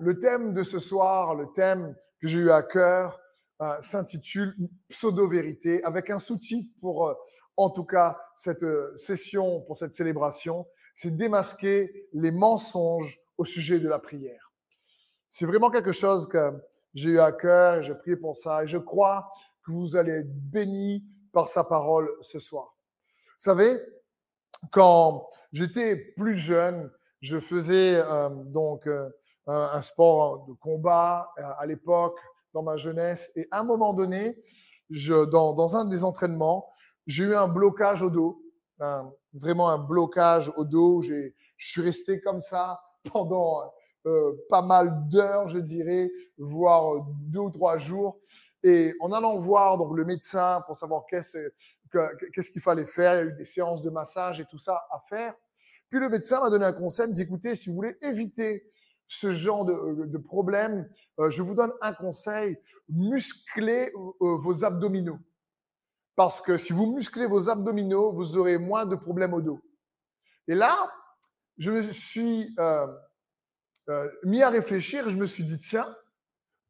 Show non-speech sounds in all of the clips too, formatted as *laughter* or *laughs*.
le thème de ce soir, le thème que j'ai eu à cœur, euh, s'intitule Pseudo-vérité, avec un sous-titre pour, euh, en tout cas, cette euh, session, pour cette célébration, c'est démasquer les mensonges au sujet de la prière. C'est vraiment quelque chose que j'ai eu à cœur je prie pour ça et je crois que vous allez être bénis par sa parole ce soir. Vous savez, quand j'étais plus jeune, je faisais donc un, sport de combat euh, à l'époque, dans ma jeunesse. Et à un moment donné, je, dans, dans un des entraînements, j'ai eu un blocage au dos, vraiment un blocage au dos. Je suis resté comme ça pendant euh, pas mal d'heures, je dirais, voire deux ou trois jours. Et en allant voir donc le médecin pour savoir qu'est-ce qu'il fallait faire, il y a eu des séances de massage et tout ça à faire. Puis le médecin m'a donné un conseil, il me dit écoutez, si vous voulez éviter ce genre de, euh, problème, euh, je vous donne un conseil musclez euh, vos abdominaux. Parce que si vous musclez vos abdominaux, vous aurez moins de problèmes au dos. Et là, je me suis mis à réfléchir je me suis dit tiens,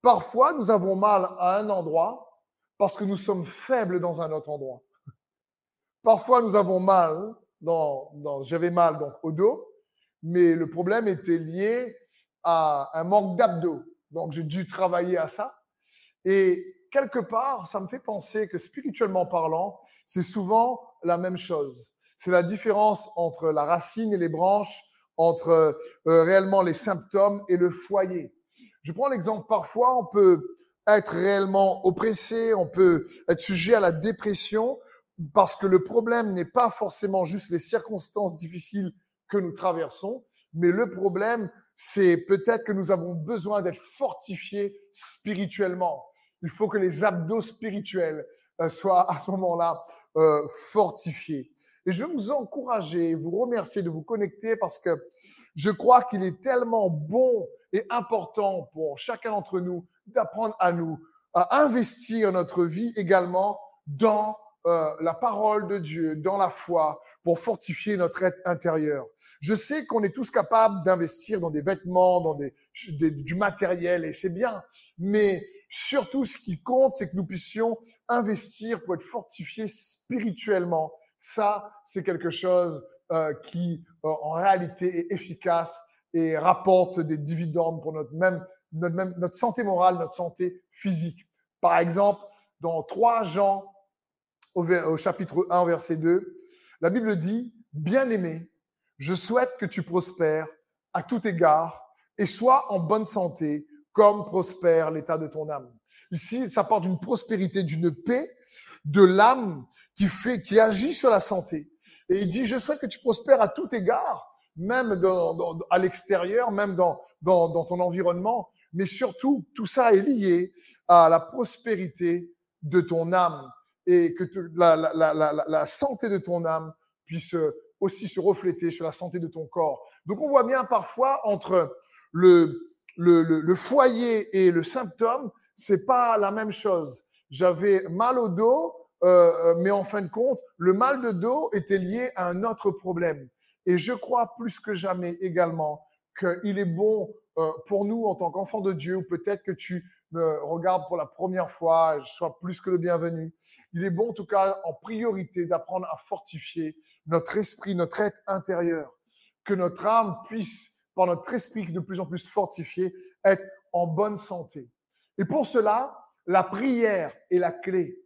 parfois nous avons mal à un endroit parce que nous sommes faibles dans un autre endroit. Parfois nous avons mal dans j'avais mal donc au dos, mais le problème était lié à un manque d'abdos. Donc, j'ai dû travailler à ça. Et quelque part, ça me fait penser que spirituellement parlant, c'est souvent la même chose. C'est la différence entre la racine et les branches, entre euh, réellement les symptômes et le foyer. Je prends l'exemple, parfois, on peut être réellement oppressé, on peut être sujet à la dépression parce que le problème n'est pas forcément juste les circonstances difficiles que nous traversons, mais le problème, c'est peut-être que nous avons besoin d'être fortifiés spirituellement. Il faut que les abdos spirituels euh, soient à ce moment-là euh, fortifiés. Et je veux vous encourager, vous remercier de vous connecter parce que je crois qu'il est tellement bon et important pour chacun d'entre nous d'apprendre à nous à investir notre vie également dans euh, la parole de Dieu, dans la foi, pour fortifier notre être intérieur. Je sais qu'on est tous capables d'investir dans des vêtements, dans du matériel, et c'est bien. Mais surtout, ce qui compte, c'est que nous puissions investir pour être fortifiés spirituellement. Ça, c'est quelque chose euh, qui, euh, en réalité, est efficace et rapporte des dividendes pour notre même, notre notre santé morale, notre santé physique. Par exemple, dans 3 Jean au, chapitre 1, verset 2, la Bible dit, Bien-aimé, je souhaite que tu prospères à tout égard et sois en bonne santé comme prospère l'état de ton âme. Ici, ça part d'une prospérité, d'une paix de l'âme qui fait, qui agit sur la santé. Et il dit, je souhaite que tu prospères à tout égard, même à l'extérieur, même dans ton environnement. Mais surtout, tout ça est lié à la prospérité de ton âme et que la, santé de ton âme puisse aussi se refléter sur la santé de ton corps. Donc on voit bien parfois entre le, foyer et le symptôme, c'est pas la même chose. J'avais mal au dos, euh, mais en fin de compte, le mal de dos était lié à un autre problème. Et je crois plus que jamais également qu'il est bon euh, pour nous en tant qu'enfants de Dieu, ou peut-être que tu me regardes pour la première fois, je sois plus que le bienvenu. Il est bon en tout cas en priorité d'apprendre à fortifier notre esprit, notre être intérieur, que notre âme puisse, par notre esprit de plus en plus fortifié, être en bonne santé. Et pour cela, la prière est la clé.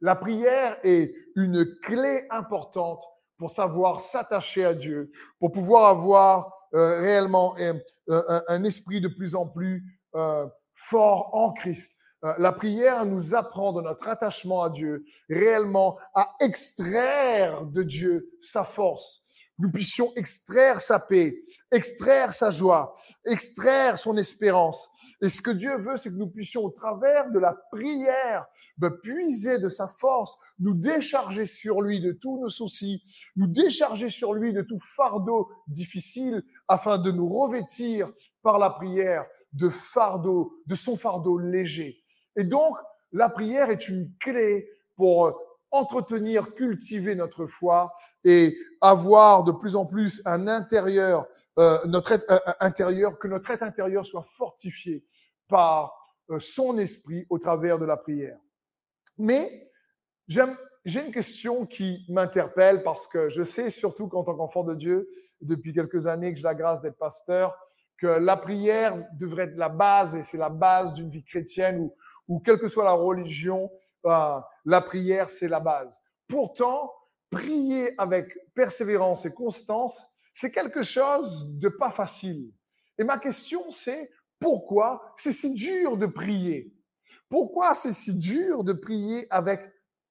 La prière est une clé importante pour savoir s'attacher à Dieu, pour pouvoir avoir euh, réellement un, un, esprit de plus en plus euh, fort en Christ. Euh, la prière nous apprend de notre attachement à Dieu réellement à extraire de Dieu sa force. Nous puissions extraire sa paix, extraire sa joie, extraire son espérance. Et ce que Dieu veut, c'est que nous puissions, au travers de la prière, de puiser de sa force, nous décharger sur lui de tous nos soucis, nous décharger sur lui de tout fardeau difficile, afin de nous revêtir par la prière de fardeau, de son fardeau léger. Et donc, la prière est une clé pour entretenir, cultiver notre foi et avoir de plus en plus un intérieur, euh, notre euh, intérieur, que notre être intérieur soit fortifié par euh, son esprit au travers de la prière. Mais j'ai une question qui m'interpelle parce que je sais, surtout qu'en tant qu'enfant de Dieu, depuis quelques années que j'ai la grâce d'être pasteur, que la prière devrait être la base et c'est la base d'une vie chrétienne ou, quelle que soit la religion, euh, la prière, c'est la base. Pourtant, prier avec persévérance et constance, c'est quelque chose de pas facile. Et ma question, c'est pourquoi c'est si dur de prier? Pourquoi c'est si dur de prier avec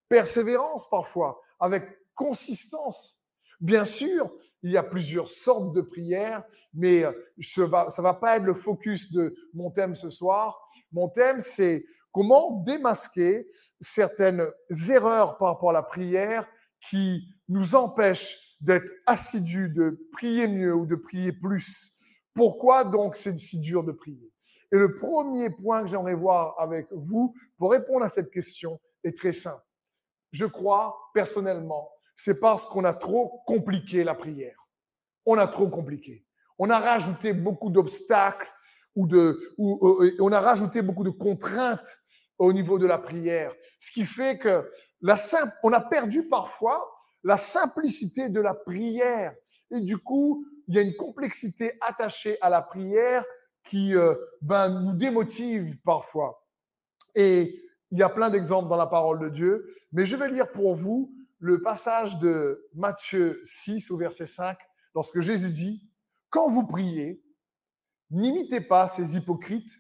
persévérance parfois, avec consistance? Bien sûr, il y a plusieurs sortes de prières, mais ça ne va pas être le focus de mon thème ce soir. Mon thème, c'est comment démasquer certaines erreurs par rapport à la prière qui nous empêchent d'être assidus, de prier mieux ou de prier plus. Pourquoi donc c'est si dur de prier? Et le premier point que j'aimerais voir avec vous pour répondre à cette question est très simple. Je crois personnellement, c'est parce qu'on a trop compliqué la prière. On a trop compliqué. On a rajouté beaucoup d'obstacles ou de, ou, euh, on a rajouté beaucoup de contraintes au niveau de la prière. Ce qui fait que la simple, on a perdu parfois la simplicité de la prière. Et du coup, il y a une complexité attachée à la prière qui euh, ben, nous démotive parfois. Et il y a plein d'exemples dans la parole de Dieu, mais je vais lire pour vous le passage de Matthieu 6 au verset 5, lorsque Jésus dit, Quand vous priez, n'imitez pas ces hypocrites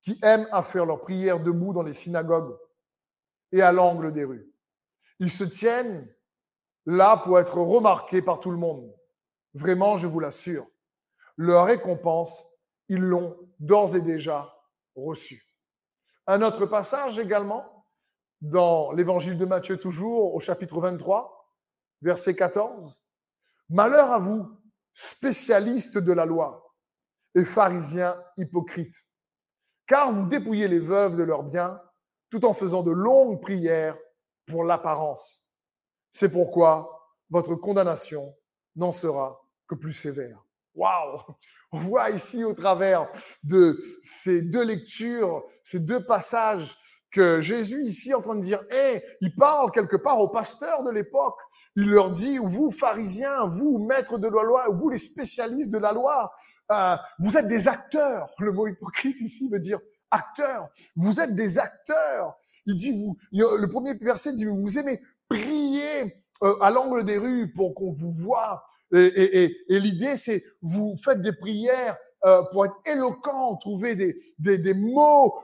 qui aiment à faire leur prière debout dans les synagogues et à l'angle des rues. Ils se tiennent là pour être remarqués par tout le monde. Vraiment, je vous l'assure, leur récompense, ils l'ont d'ores et déjà reçue. Un autre passage également, dans l'évangile de Matthieu toujours, au chapitre 23, verset 14. Malheur à vous, spécialistes de la loi et pharisiens hypocrites car vous dépouillez les veuves de leurs biens tout en faisant de longues prières pour l'apparence. C'est pourquoi votre condamnation n'en sera que plus sévère. Waouh On voit ici au travers de ces deux lectures, ces deux passages, que Jésus ici est en train de dire, hé, il parle quelque part aux pasteurs de l'époque. Il leur dit, vous pharisiens, vous maîtres de la loi, vous les spécialistes de la loi, euh, vous êtes des acteurs. Le mot hypocrite ici veut dire acteurs. Vous êtes des acteurs. Il dit, vous, le premier verset dit, vous aimez prier euh, à l'angle des rues pour qu'on vous voit. Et, l'idée, c'est, vous faites des prières euh, pour être éloquent, trouver des, des, mots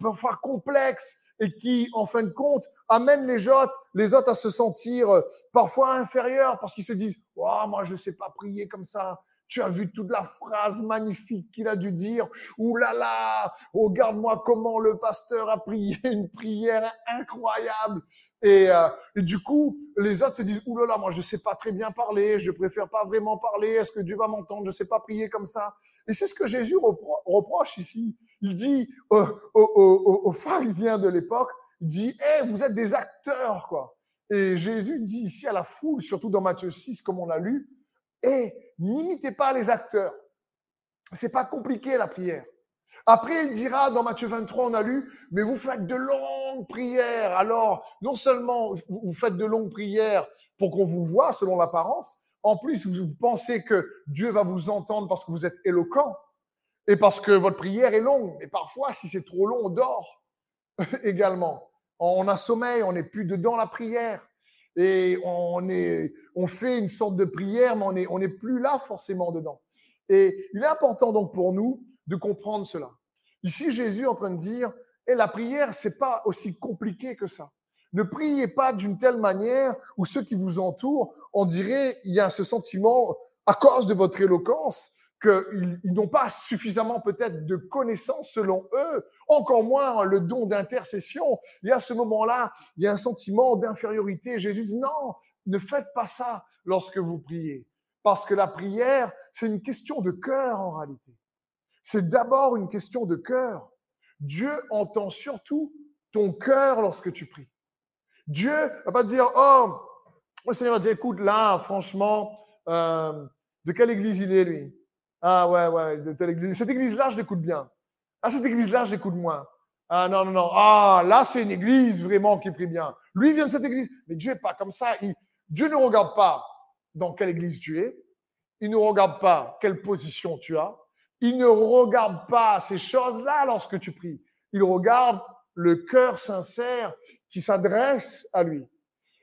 parfois complexes et qui, en fin de compte, amènent les autres, les autres à se sentir parfois inférieurs parce qu'ils se disent, oh, moi, je ne sais pas prier comme ça. Tu as vu toute la phrase magnifique qu'il a dû dire. Ouh là là, regarde-moi comment le pasteur a prié une prière incroyable. Et, euh, du coup, les autres se disent, là, moi je sais pas très bien parler, je préfère pas vraiment parler. Est-ce que Dieu va m'entendre Je sais pas prier comme ça. Et c'est ce que Jésus reproche ici. Il dit aux, pharisiens de l'époque, il dit, eh, vous êtes des acteurs, quoi. Et Jésus dit ici à la foule, surtout dans Matthieu 6, comme on l'a lu, eh, n'imitez pas les acteurs. C'est pas compliqué la prière. Après, il dira dans Matthieu 23, on a lu, mais vous faites de longues prières. Alors, non seulement vous faites de longues prières pour qu'on vous voit selon l'apparence, en plus, vous pensez que Dieu va vous entendre parce que vous êtes éloquent et parce que votre prière est longue. Mais parfois, si c'est trop long, on dort *laughs* également. On a sommeil, on n'est plus dedans la prière et on, fait une sorte de prière, mais on n'est plus là forcément dedans. Et il est important donc pour nous de comprendre cela. Ici, Jésus est en train de dire, et la prière, c'est pas aussi compliqué que ça. Ne priez pas d'une telle manière où ceux qui vous entourent, on dirait, il y a ce sentiment, à cause de votre éloquence, qu'ils n'ont pas suffisamment peut-être de connaissances selon eux, encore moins le don d'intercession. Et à ce moment-là, il y a un sentiment d'infériorité. Jésus dit non, ne faites pas ça lorsque vous priez. Parce que la prière, c'est une question de cœur en réalité. C'est d'abord une question de cœur. Dieu entend surtout ton cœur lorsque tu pries. Dieu ne va pas dire, oh, le Seigneur va dire, écoute, là, franchement, euh, de quelle église il est, lui? Ah ouais, ouais, de telle église. Cette église-là, je l'écoute bien. Ah, cette église-là, je l'écoute moins. Ah non, non, non. Ah, là, c'est une église vraiment qui prie bien. Lui vient de cette église. Mais Dieu n'est pas comme ça. Dieu ne regarde pas dans quelle église tu es. Il ne regarde pas quelle position tu as. Il ne regarde pas ces choses-là lorsque tu pries. Il regarde le cœur sincère qui s'adresse à lui.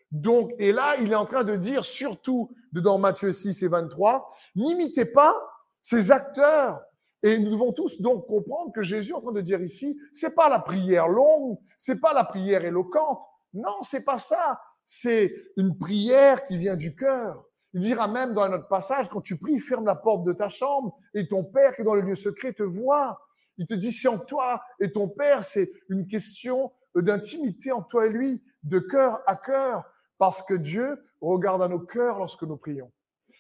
Donc, et là, il est en train de dire, surtout dans Matthieu 6 et 23, n'imitez pas ces acteurs. Et nous devons tous donc comprendre que Jésus est en train de dire ici, c'est pas la prière longue, c'est pas la prière éloquente. Non, c'est pas ça. C'est une prière qui vient du cœur. Il dira même dans un autre passage, quand tu pries, ferme la porte de ta chambre et ton Père qui est dans le lieu secret te voit. Il te dit, c'est en toi et ton Père, c'est une question d'intimité en toi et lui, de cœur à cœur, parce que Dieu regarde à nos cœurs lorsque nous prions.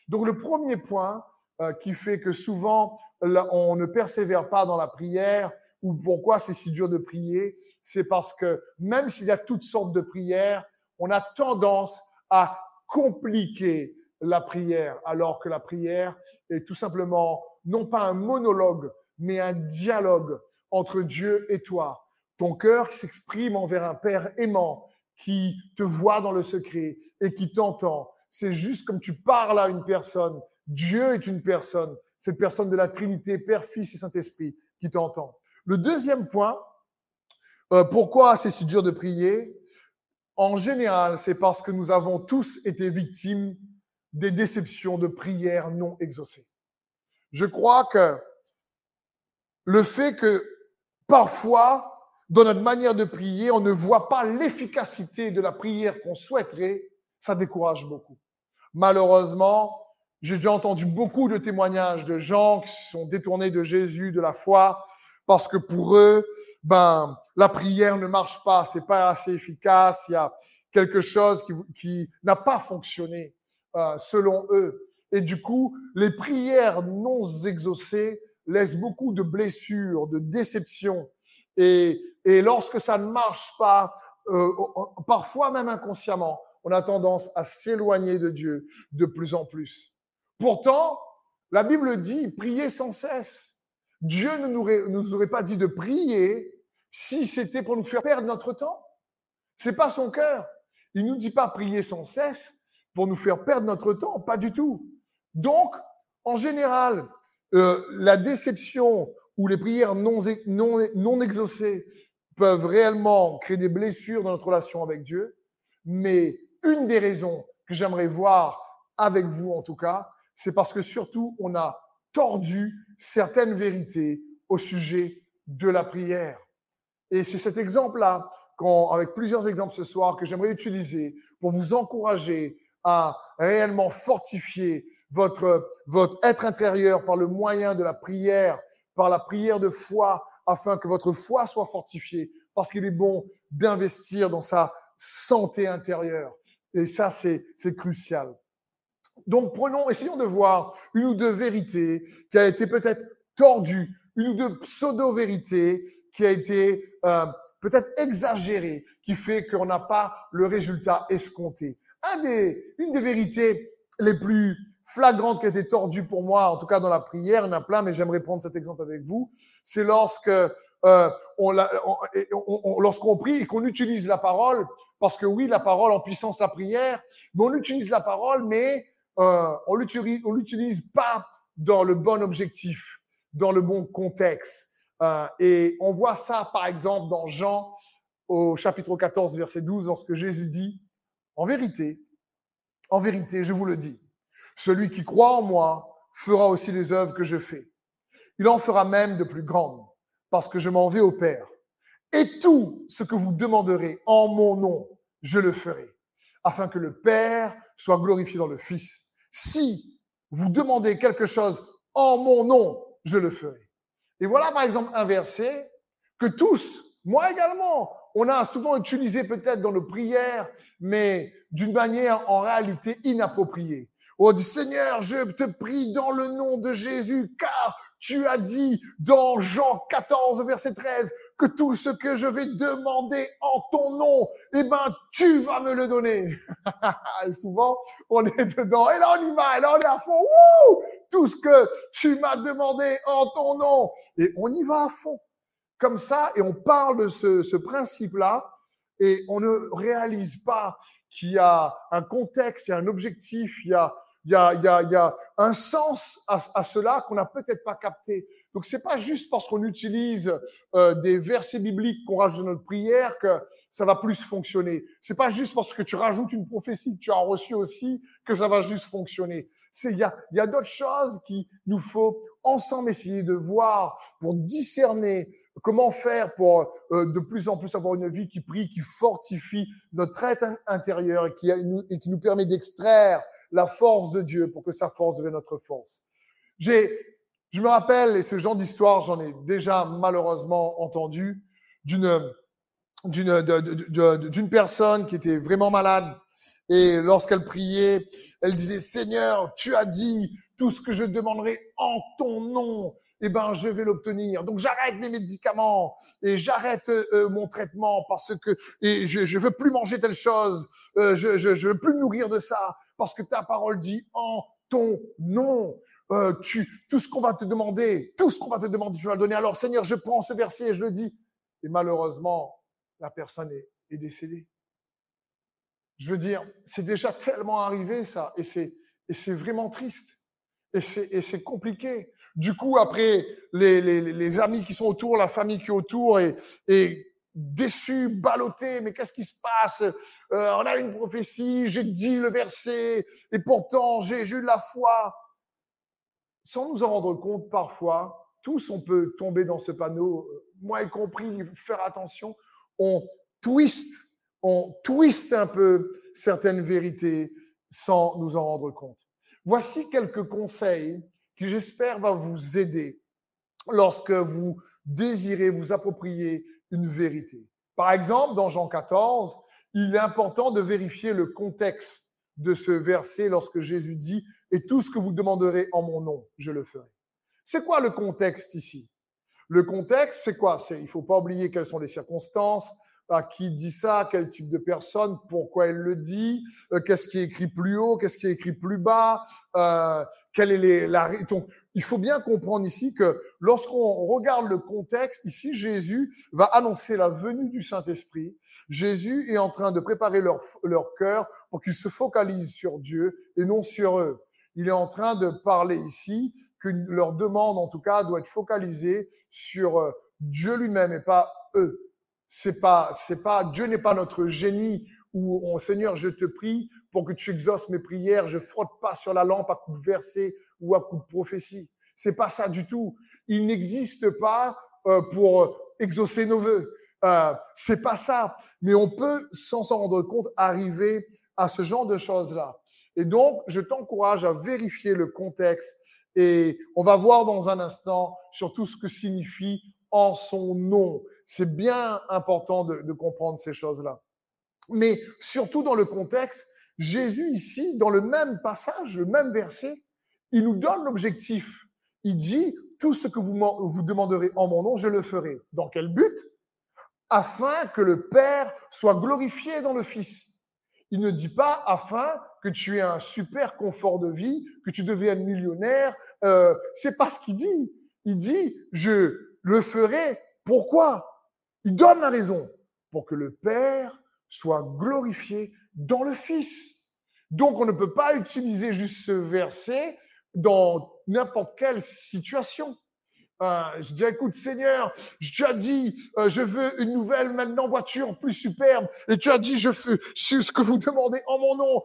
Donc le premier point euh, qui fait que souvent on ne persévère pas dans la prière, ou pourquoi c'est si dur de prier, c'est parce que même s'il y a toutes sortes de prières, on a tendance à compliquer la prière, alors que la prière est tout simplement non pas un monologue, mais un dialogue entre Dieu et toi. Ton cœur qui s'exprime envers un Père aimant, qui te voit dans le secret et qui t'entend. C'est juste comme tu parles à une personne. Dieu est une personne, cette personne de la Trinité, Père, Fils et Saint-Esprit, qui t'entend. Le deuxième point, euh, pourquoi c'est si dur de prier? En général, c'est parce que nous avons tous été victimes des déceptions de prières non exaucées. Je crois que le fait que parfois, dans notre manière de prier, on ne voit pas l'efficacité de la prière qu'on souhaiterait, ça décourage beaucoup. Malheureusement, j'ai déjà entendu beaucoup de témoignages de gens qui sont détournés de Jésus, de la foi, parce que pour eux, ben, la prière ne marche pas, c'est pas assez efficace, il y a quelque chose qui, qui n'a pas fonctionné. Euh, selon eux. Et du coup, les prières non exaucées laissent beaucoup de blessures, de déceptions. Et, et lorsque ça ne marche pas, euh, parfois même inconsciemment, on a tendance à s'éloigner de Dieu de plus en plus. Pourtant, la Bible dit prier sans cesse. Dieu ne nous, nous aurait pas dit de prier si c'était pour nous faire perdre notre temps. C'est pas son cœur. Il nous dit pas prier sans cesse, pour nous faire perdre notre temps, pas du tout. Donc, en général, euh, la déception ou les prières non, non, non exaucées peuvent réellement créer des blessures dans notre relation avec Dieu. Mais une des raisons que j'aimerais voir avec vous, en tout cas, c'est parce que surtout, on a tordu certaines vérités au sujet de la prière. Et c'est cet exemple-là, avec plusieurs exemples ce soir, que j'aimerais utiliser pour vous encourager à réellement fortifier votre, votre être intérieur par le moyen de la prière, par la prière de foi, afin que votre foi soit fortifiée, parce qu'il est bon d'investir dans sa santé intérieure. Et ça, c'est crucial. Donc, prenons, essayons de voir une ou deux vérités qui a été peut-être tordue, une ou deux pseudo-vérités qui a été euh, peut-être exagérée, qui fait qu'on n'a pas le résultat escompté une des vérités les plus flagrantes qui a été tordue pour moi, en tout cas dans la prière, il y en a plein, mais j'aimerais prendre cet exemple avec vous, c'est lorsque euh, on, lorsqu'on prie et qu'on utilise la parole, parce que oui, la parole en puissance la prière, mais on utilise la parole, mais euh, on l'utilise, on l'utilise pas dans le bon objectif, dans le bon contexte. Euh, et on voit ça, par exemple, dans Jean au chapitre 14, verset 12, lorsque Jésus dit, en vérité, en vérité, je vous le dis, celui qui croit en moi fera aussi les œuvres que je fais. Il en fera même de plus grandes, parce que je m'en vais au Père. Et tout ce que vous demanderez en mon nom, je le ferai, afin que le Père soit glorifié dans le Fils. Si vous demandez quelque chose en mon nom, je le ferai. Et voilà par exemple un verset que tous, moi également, on a souvent utilisé peut-être dans nos prières, mais d'une manière en réalité inappropriée. On dit Seigneur, je te prie dans le nom de Jésus, car tu as dit dans Jean 14, verset 13, que tout ce que je vais demander en ton nom, eh ben, tu vas me le donner. *laughs* et souvent, on est dedans. Et là, on y va. Et là, on est à fond. tout ce que tu m'as demandé en ton nom. Et on y va à fond. Comme ça, et on parle de ce, ce principe-là, et on ne réalise pas qu'il y a un contexte, il y a un objectif, il y a, il y a, il y a, il y a un sens à, cela qu'on n'a peut-être pas capté. Donc c'est pas juste parce qu'on utilise euh, des versets bibliques qu'on rajoute dans notre prière que ça va plus fonctionner. C'est pas juste parce que tu rajoutes une prophétie que tu as reçue aussi que ça va juste fonctionner. C'est il y a, y a d'autres choses qui nous faut ensemble essayer de voir pour discerner comment faire pour euh, de plus en plus avoir une vie qui prie, qui fortifie notre être intérieur et qui, et qui nous permet d'extraire la force de Dieu pour que sa force devienne notre force. J'ai je me rappelle, et ce genre d'histoire, j'en ai déjà malheureusement entendu, d'une d'une d'une personne qui était vraiment malade. Et lorsqu'elle priait, elle disait, Seigneur, tu as dit, tout ce que je demanderai en ton nom, eh ben, je vais l'obtenir. Donc, j'arrête mes médicaments et j'arrête euh, mon traitement parce que je, je veux plus manger telle chose. Euh, je, je, je veux plus me nourrir de ça parce que ta parole dit en ton nom. Euh, tu, tout ce qu'on va te demander, tout ce qu'on va te demander, tu vas le donner. Alors, Seigneur, je prends ce verset et je le dis. Et malheureusement, la personne est, est décédée. Je veux dire, c'est déjà tellement arrivé ça, et c'est, et c'est vraiment triste, et c'est, compliqué. Du coup, après, les, les, les, amis qui sont autour, la famille qui est autour, et déçus, ballottés, mais qu'est-ce qui se passe? Euh, On a une prophétie, j'ai dit le verset, et pourtant j'ai, eu de la foi. Sans nous en rendre compte parfois, tous on peut tomber dans ce panneau, euh, moi y compris, faire attention, on twist, on twist un peu certaines vérités sans nous en rendre compte. Voici quelques conseils qui j'espère va vous aider lorsque vous désirez vous approprier une vérité. Par exemple, dans Jean 14, il est important de vérifier le contexte de ce verset lorsque Jésus dit et tout ce que vous demanderez en mon nom, je le ferai. C'est quoi le contexte ici? Le contexte, c'est quoi? Il faut pas oublier quelles sont les circonstances, à qui dit ça, quel type de personne, pourquoi elle le dit, euh, qu'est-ce qui est écrit plus haut, qu'est-ce qui est écrit plus bas, euh, quelle est la, donc, il faut bien comprendre ici que lorsqu'on regarde le contexte, ici Jésus va annoncer la venue du Saint-Esprit. Jésus est en train de préparer leur, leur cœur pour qu'ils se focalisent sur Dieu et non sur eux. Il est en train de parler ici que leur demande, en tout cas, doit être focalisée sur euh, Dieu lui-même et pas eux. C'est pas, c'est pas, Dieu n'est pas notre génie où, oh, Seigneur, je te prie pour que tu exauces mes prières, je frotte pas sur la lampe à coup de verset ou à coup de prophétie. C'est pas ça du tout. Il n'existe pas euh, pour exaucer nos vœux. Euh, c'est pas ça. Mais on peut, sans s'en rendre compte, arriver à ce genre de choses-là. Et donc, je t'encourage à vérifier le contexte et on va voir dans un instant sur tout ce que signifie en son nom. C'est bien important de, comprendre ces choses-là. Mais surtout dans le contexte, Jésus ici, dans le même passage, le même verset, il nous donne l'objectif. Il dit, tout ce que vous, vous demanderez en mon nom, je le ferai. Dans quel but? Afin que le Père soit glorifié dans le Fils. Il ne dit pas afin que tu aies un super confort de vie, que tu deviennes millionnaire. Euh, c'est pas ce qu'il dit. Il dit, je le ferai. Pourquoi? Il donne la raison pour que le Père soit glorifié dans le Fils. Donc, on ne peut pas utiliser juste ce verset dans n'importe quelle situation. Euh, je dis, écoute, Seigneur, tu as dit, euh, je veux une nouvelle maintenant voiture plus superbe. Et tu as dit, je fais ce que vous demandez en mon nom.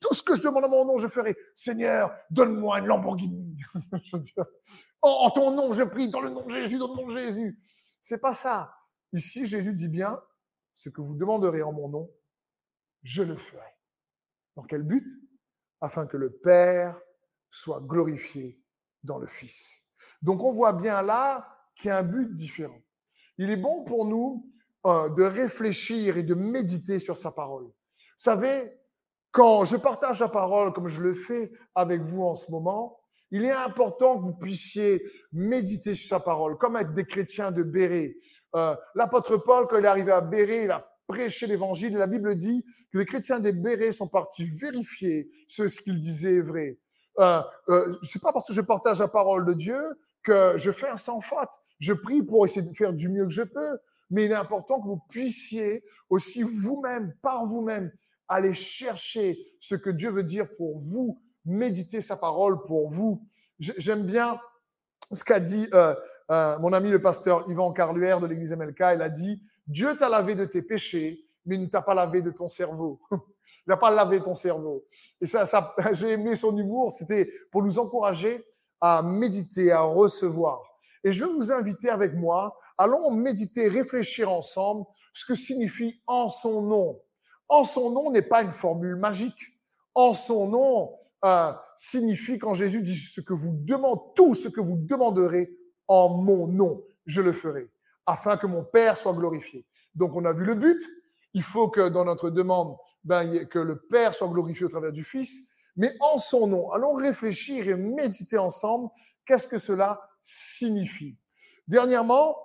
tout ce que je demande en mon nom, je ferai. Seigneur, donne-moi une Lamborghini. *laughs* en, ton nom, je prie, dans le nom de Jésus, dans le nom de Jésus. C'est pas ça. Ici, Jésus dit bien, ce que vous demanderez en mon nom, je le ferai. Dans quel but? Afin que le Père soit glorifié dans le Fils. Donc on voit bien là qu'il y a un but différent. Il est bon pour nous euh, de réfléchir et de méditer sur sa parole. Vous savez, quand je partage la parole comme je le fais avec vous en ce moment, il est important que vous puissiez méditer sur sa parole, comme être des chrétiens de Béret. Euh, L'apôtre Paul, quand il est arrivé à Béret, il a prêché l'évangile. La Bible dit que les chrétiens des Bérets sont partis vérifier ce, ce qu'ils disaient est vrai. Euh, euh, pas parce que je partage la parole de Dieu que je fais un sans faute. Je prie pour essayer de faire du mieux que je peux. Mais il est important que vous puissiez aussi vous-même, par vous-même, aller chercher ce que Dieu veut dire pour vous, méditer sa parole pour vous. J'aime bien ce qu'a dit euh, euh, mon ami le pasteur Yvan Carluère de l'église MLK. Il a dit Dieu t'a lavé de tes péchés, mais il ne t'a pas lavé de ton cerveau. *laughs* il n'a pas lavé ton cerveau. Et ça, *laughs* j'ai aimé son humour. C'était pour nous encourager à méditer, à recevoir. Et je veux vous inviter avec moi, allons méditer, réfléchir ensemble ce que signifie en son nom. En son nom n'est pas une formule magique. En son nom euh, signifie quand Jésus dit ce que vous demandez, tout ce que vous demanderez en mon nom, je le ferai, afin que mon Père soit glorifié. Donc on a vu le but. Il faut que dans notre demande, ben, que le Père soit glorifié au travers du Fils, mais en son nom. Allons réfléchir et méditer ensemble qu'est-ce que cela signifie. Dernièrement,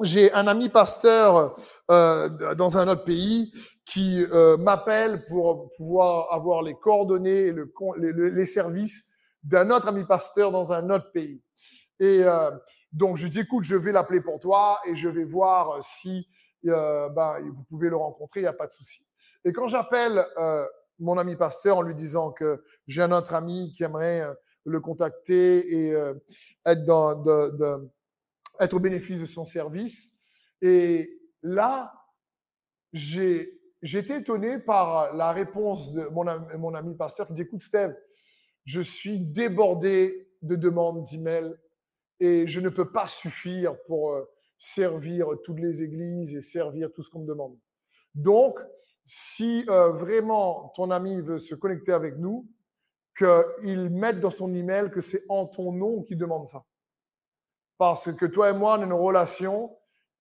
j'ai un ami pasteur euh, dans un autre pays qui euh, m'appelle pour pouvoir avoir les coordonnées et le, les, les, services d'un autre ami pasteur dans un autre pays. Et euh, donc, je dis, écoute, je vais l'appeler pour toi et je vais voir si euh, ben, vous pouvez le rencontrer, il n'y a pas de souci. Et quand j'appelle euh, mon ami pasteur en lui disant que j'ai un autre ami qui aimerait le contacter et être, au bénéfice de son service, et là, j'ai été étonné par la réponse de mon ami, mon ami pasteur qui dit Écoute, Steve, je suis débordé de demandes d'emails et je ne peux pas suffire pour euh, servir toutes les églises et servir tout ce qu'on me demande. Donc, si euh, vraiment ton ami veut se connecter avec nous, qu'il mette dans son email que c'est en ton nom qu'il demande ça. Parce que toi et moi, on a une relation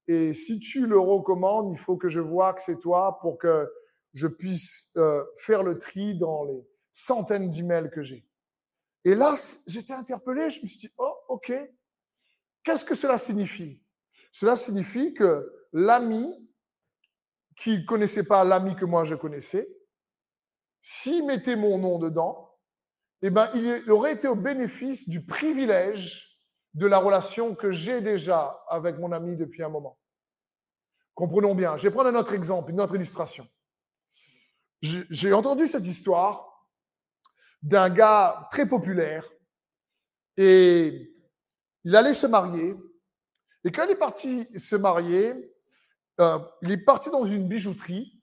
et si tu le recommandes, il faut que je vois que c'est toi pour que je puisse euh, faire le tri dans les centaines d'emails que j'ai. Et là, j'étais interpellé, je me suis dit, oh, ok, Qu'est-ce que cela signifie? Cela signifie que l'ami qui ne connaissait pas l'ami que moi je connaissais, s'il mettait mon nom dedans, eh ben, il aurait été au bénéfice du privilège de la relation que j'ai déjà avec mon ami depuis un moment. Comprenons bien. Je vais prendre un autre exemple, une autre illustration. J'ai entendu cette histoire d'un gars très populaire et il allait se marier. Et quand il est parti se marier, euh, il est parti dans une bijouterie,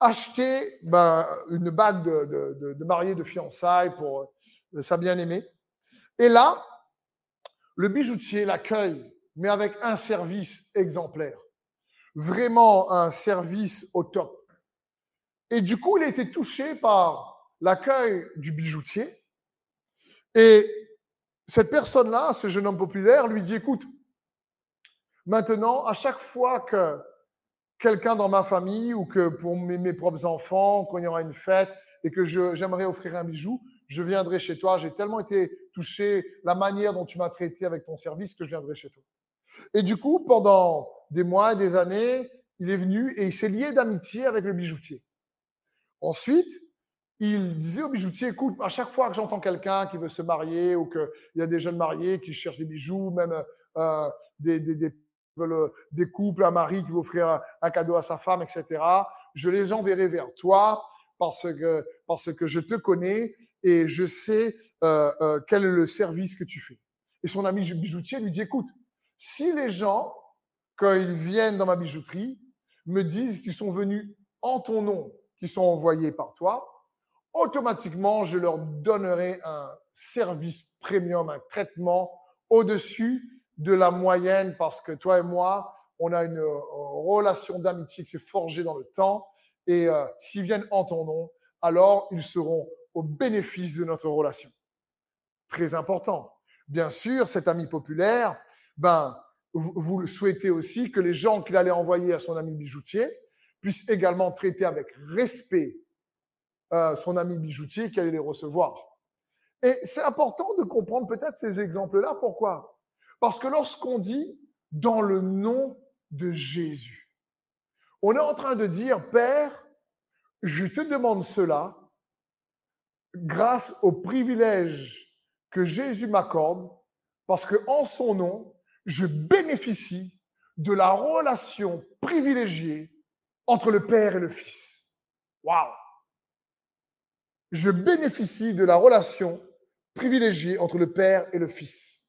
acheter ben, une bague de, de, de, fiançailles pour euh, sa bien-aimée. Et là, le bijoutier l'accueille, mais avec un service exemplaire. Vraiment un service au top. Et du coup, il a été touché par l'accueil du bijoutier. Et cette personne-là, ce jeune homme populaire, lui dit, écoute, maintenant, à chaque fois que quelqu'un dans ma famille ou que pour mes, propres enfants, il y aura une fête et que j'aimerais offrir un bijou, je viendrai chez toi. J'ai tellement été touché la manière dont tu m'as traité avec ton service que je viendrai chez toi. Et du coup, pendant des mois et des années, il est venu et il s'est lié d'amitié avec le bijoutier. Ensuite, il disait au bijoutier, écoute, à chaque fois que j'entends quelqu'un qui veut se marier ou qu'il y a des jeunes mariés qui cherchent des bijoux, même euh, des, des, couples, un mari qui veut offrir un, cadeau à sa femme, etc., je les enverrai vers toi parce que, parce que je te connais et je sais euh, euh, quel est le service que tu fais. Et son ami bijoutier lui dit, écoute, si les gens, quand ils viennent dans ma bijouterie, me disent qu'ils sont venus en ton nom, qu'ils sont envoyés par toi, automatiquement, je leur donnerai un service premium, un traitement au-dessus de la moyenne parce que toi et moi, on a une euh, relation d'amitié qui s'est forgée dans le temps. Et euh, s'ils viennent en ton nom, alors ils seront au bénéfice de notre relation. Très important. Bien sûr, cet ami populaire, ben, vous, le souhaitez aussi que les gens qu'il allait envoyer à son ami bijoutier puissent également traiter avec respect euh, son ami bijoutier qui allait les recevoir. Et c'est important de comprendre peut-être ces exemples-là. Pourquoi? Parce que lorsqu'on dit dans le nom de Jésus. On est en train de dire, Père, je te demande cela grâce au privilège que Jésus m'accorde, parce que en son nom, je bénéficie de la relation privilégiée entre le Père et le Fils. Waouh! Je bénéficie de la relation privilégiée entre le Père et le Fils.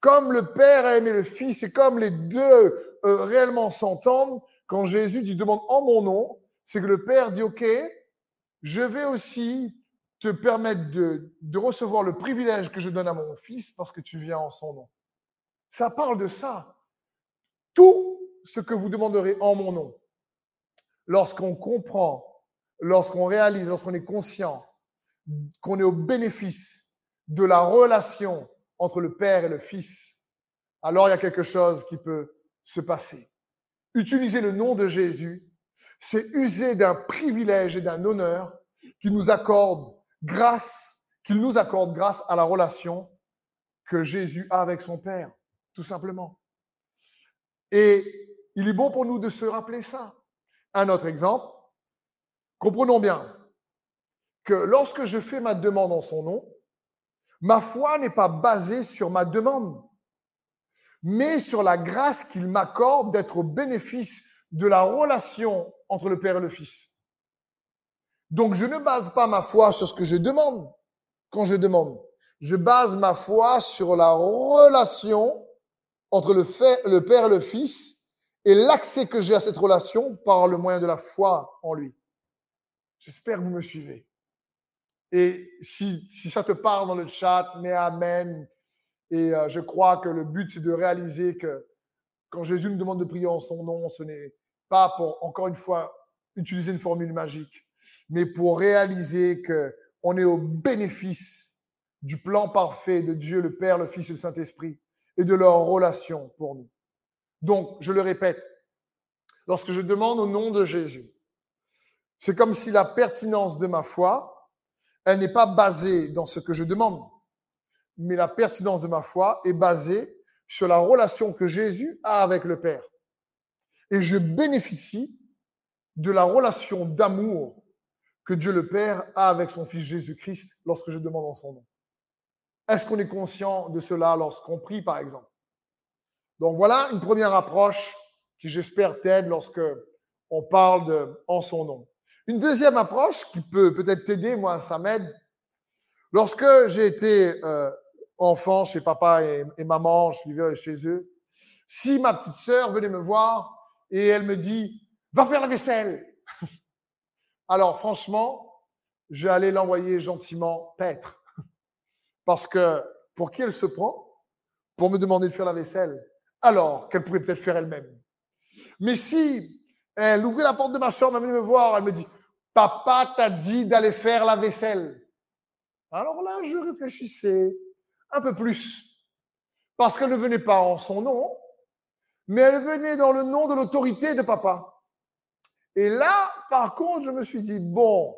Comme le Père a aimé le Fils et comme les deux euh, réellement s'entendent, quand Jésus dit demande en mon nom, c'est que le Père dit OK, je vais aussi te permettre de, de recevoir le privilège que je donne à mon Fils parce que tu viens en son nom. Ça parle de ça. Tout ce que vous demanderez en mon nom, lorsqu'on comprend, lorsqu'on réalise, lorsqu'on est conscient qu'on est au bénéfice de la relation entre le Père et le Fils, alors il y a quelque chose qui peut se passer. Utiliser le nom de Jésus, c'est user d'un privilège et d'un honneur qui nous accorde grâce, qu'il nous accorde grâce à la relation que Jésus a avec son Père, tout simplement. Et il est bon pour nous de se rappeler ça. Un autre exemple, comprenons bien que lorsque je fais ma demande en son nom, ma foi n'est pas basée sur ma demande, mais sur la grâce qu'il m'accorde d'être au bénéfice de la relation entre le Père et le Fils. Donc je ne base pas ma foi sur ce que je demande quand je demande. Je base ma foi sur la relation entre le, Père et le Fils et l'accès que j'ai à cette relation par le moyen de la foi en lui. J'espère que vous me suivez. Et si, si ça te parle dans le chat, mais Amen. Et euh, je crois que le but, c'est de réaliser que quand Jésus nous demande de prier en son nom, ce n'est pas pour, encore une fois, utiliser une formule magique, mais pour réaliser que on est au bénéfice du plan parfait de Dieu, le Père, le Fils et le Saint-Esprit, et de leur relation pour nous. Donc, je le répète, lorsque je demande au nom de Jésus, c'est comme si la pertinence de ma foi, elle n'est pas basée dans ce que je demande, mais la pertinence de ma foi est basée sur la relation que Jésus a avec le Père. Et je bénéficie de la relation d'amour que Dieu le Père a avec son Fils Jésus-Christ lorsque je demande en son nom. Est-ce qu'on est conscient de cela lorsqu'on prie, par exemple? Donc voilà une première approche qui, j'espère, t'aide lorsque on parle de en son nom. Une deuxième approche qui peut peut-être t'aider, moi, ça m'aide. Lorsque j'ai été euh, enfant chez papa et, maman, je vivais chez eux, si ma petite sœur venait me voir et elle me dit va faire la vaisselle, *laughs* alors franchement, j'allais l'envoyer gentiment paître. Parce que pour qui elle se prend Pour me demander de faire la vaisselle? Alors qu'elle pourrait peut-être faire elle-même. Mais si elle ouvrait la porte de ma chambre, elle venait me voir, elle me dit, papa t'a dit d'aller faire la vaisselle. Alors là, je réfléchissais un peu plus. Parce qu'elle ne venait pas en son nom, mais elle venait dans le nom de l'autorité de papa. Et là, par contre, je me suis dit, bon,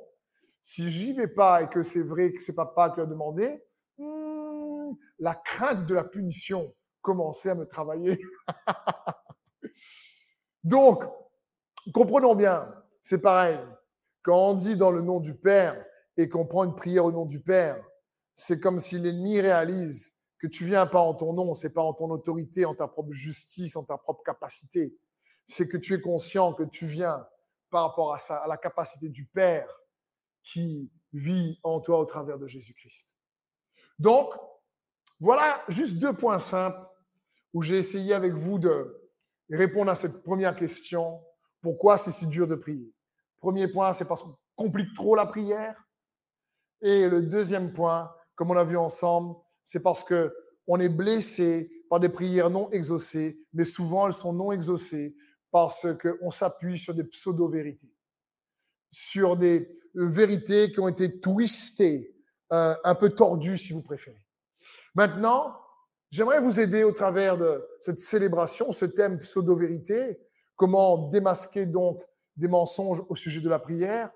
si j'y vais pas et que c'est vrai que c'est papa qui a demandé, hmm, la crainte de la punition commencer à me travailler. *laughs* Donc, comprenons bien, c'est pareil. Quand on dit dans le nom du Père et qu'on prend une prière au nom du Père, c'est comme si l'ennemi réalise que tu viens pas en ton nom, c'est pas en ton autorité, en ta propre justice, en ta propre capacité. C'est que tu es conscient que tu viens par rapport à, ça, à la capacité du Père qui vit en toi au travers de Jésus-Christ. Donc, voilà juste deux points simples où j'ai essayé avec vous de répondre à cette première question. Pourquoi c'est si dur de prier? Premier point, c'est parce qu'on complique trop la prière. Et le deuxième point, comme on l'a vu ensemble, c'est parce que on est blessé par des prières non exaucées, mais souvent elles sont non exaucées parce qu'on s'appuie sur des pseudo-vérités, sur des vérités qui ont été twistées, euh, un peu tordues si vous préférez. Maintenant, J'aimerais vous aider au travers de cette célébration, ce thème pseudo-vérité, comment démasquer donc des mensonges au sujet de la prière.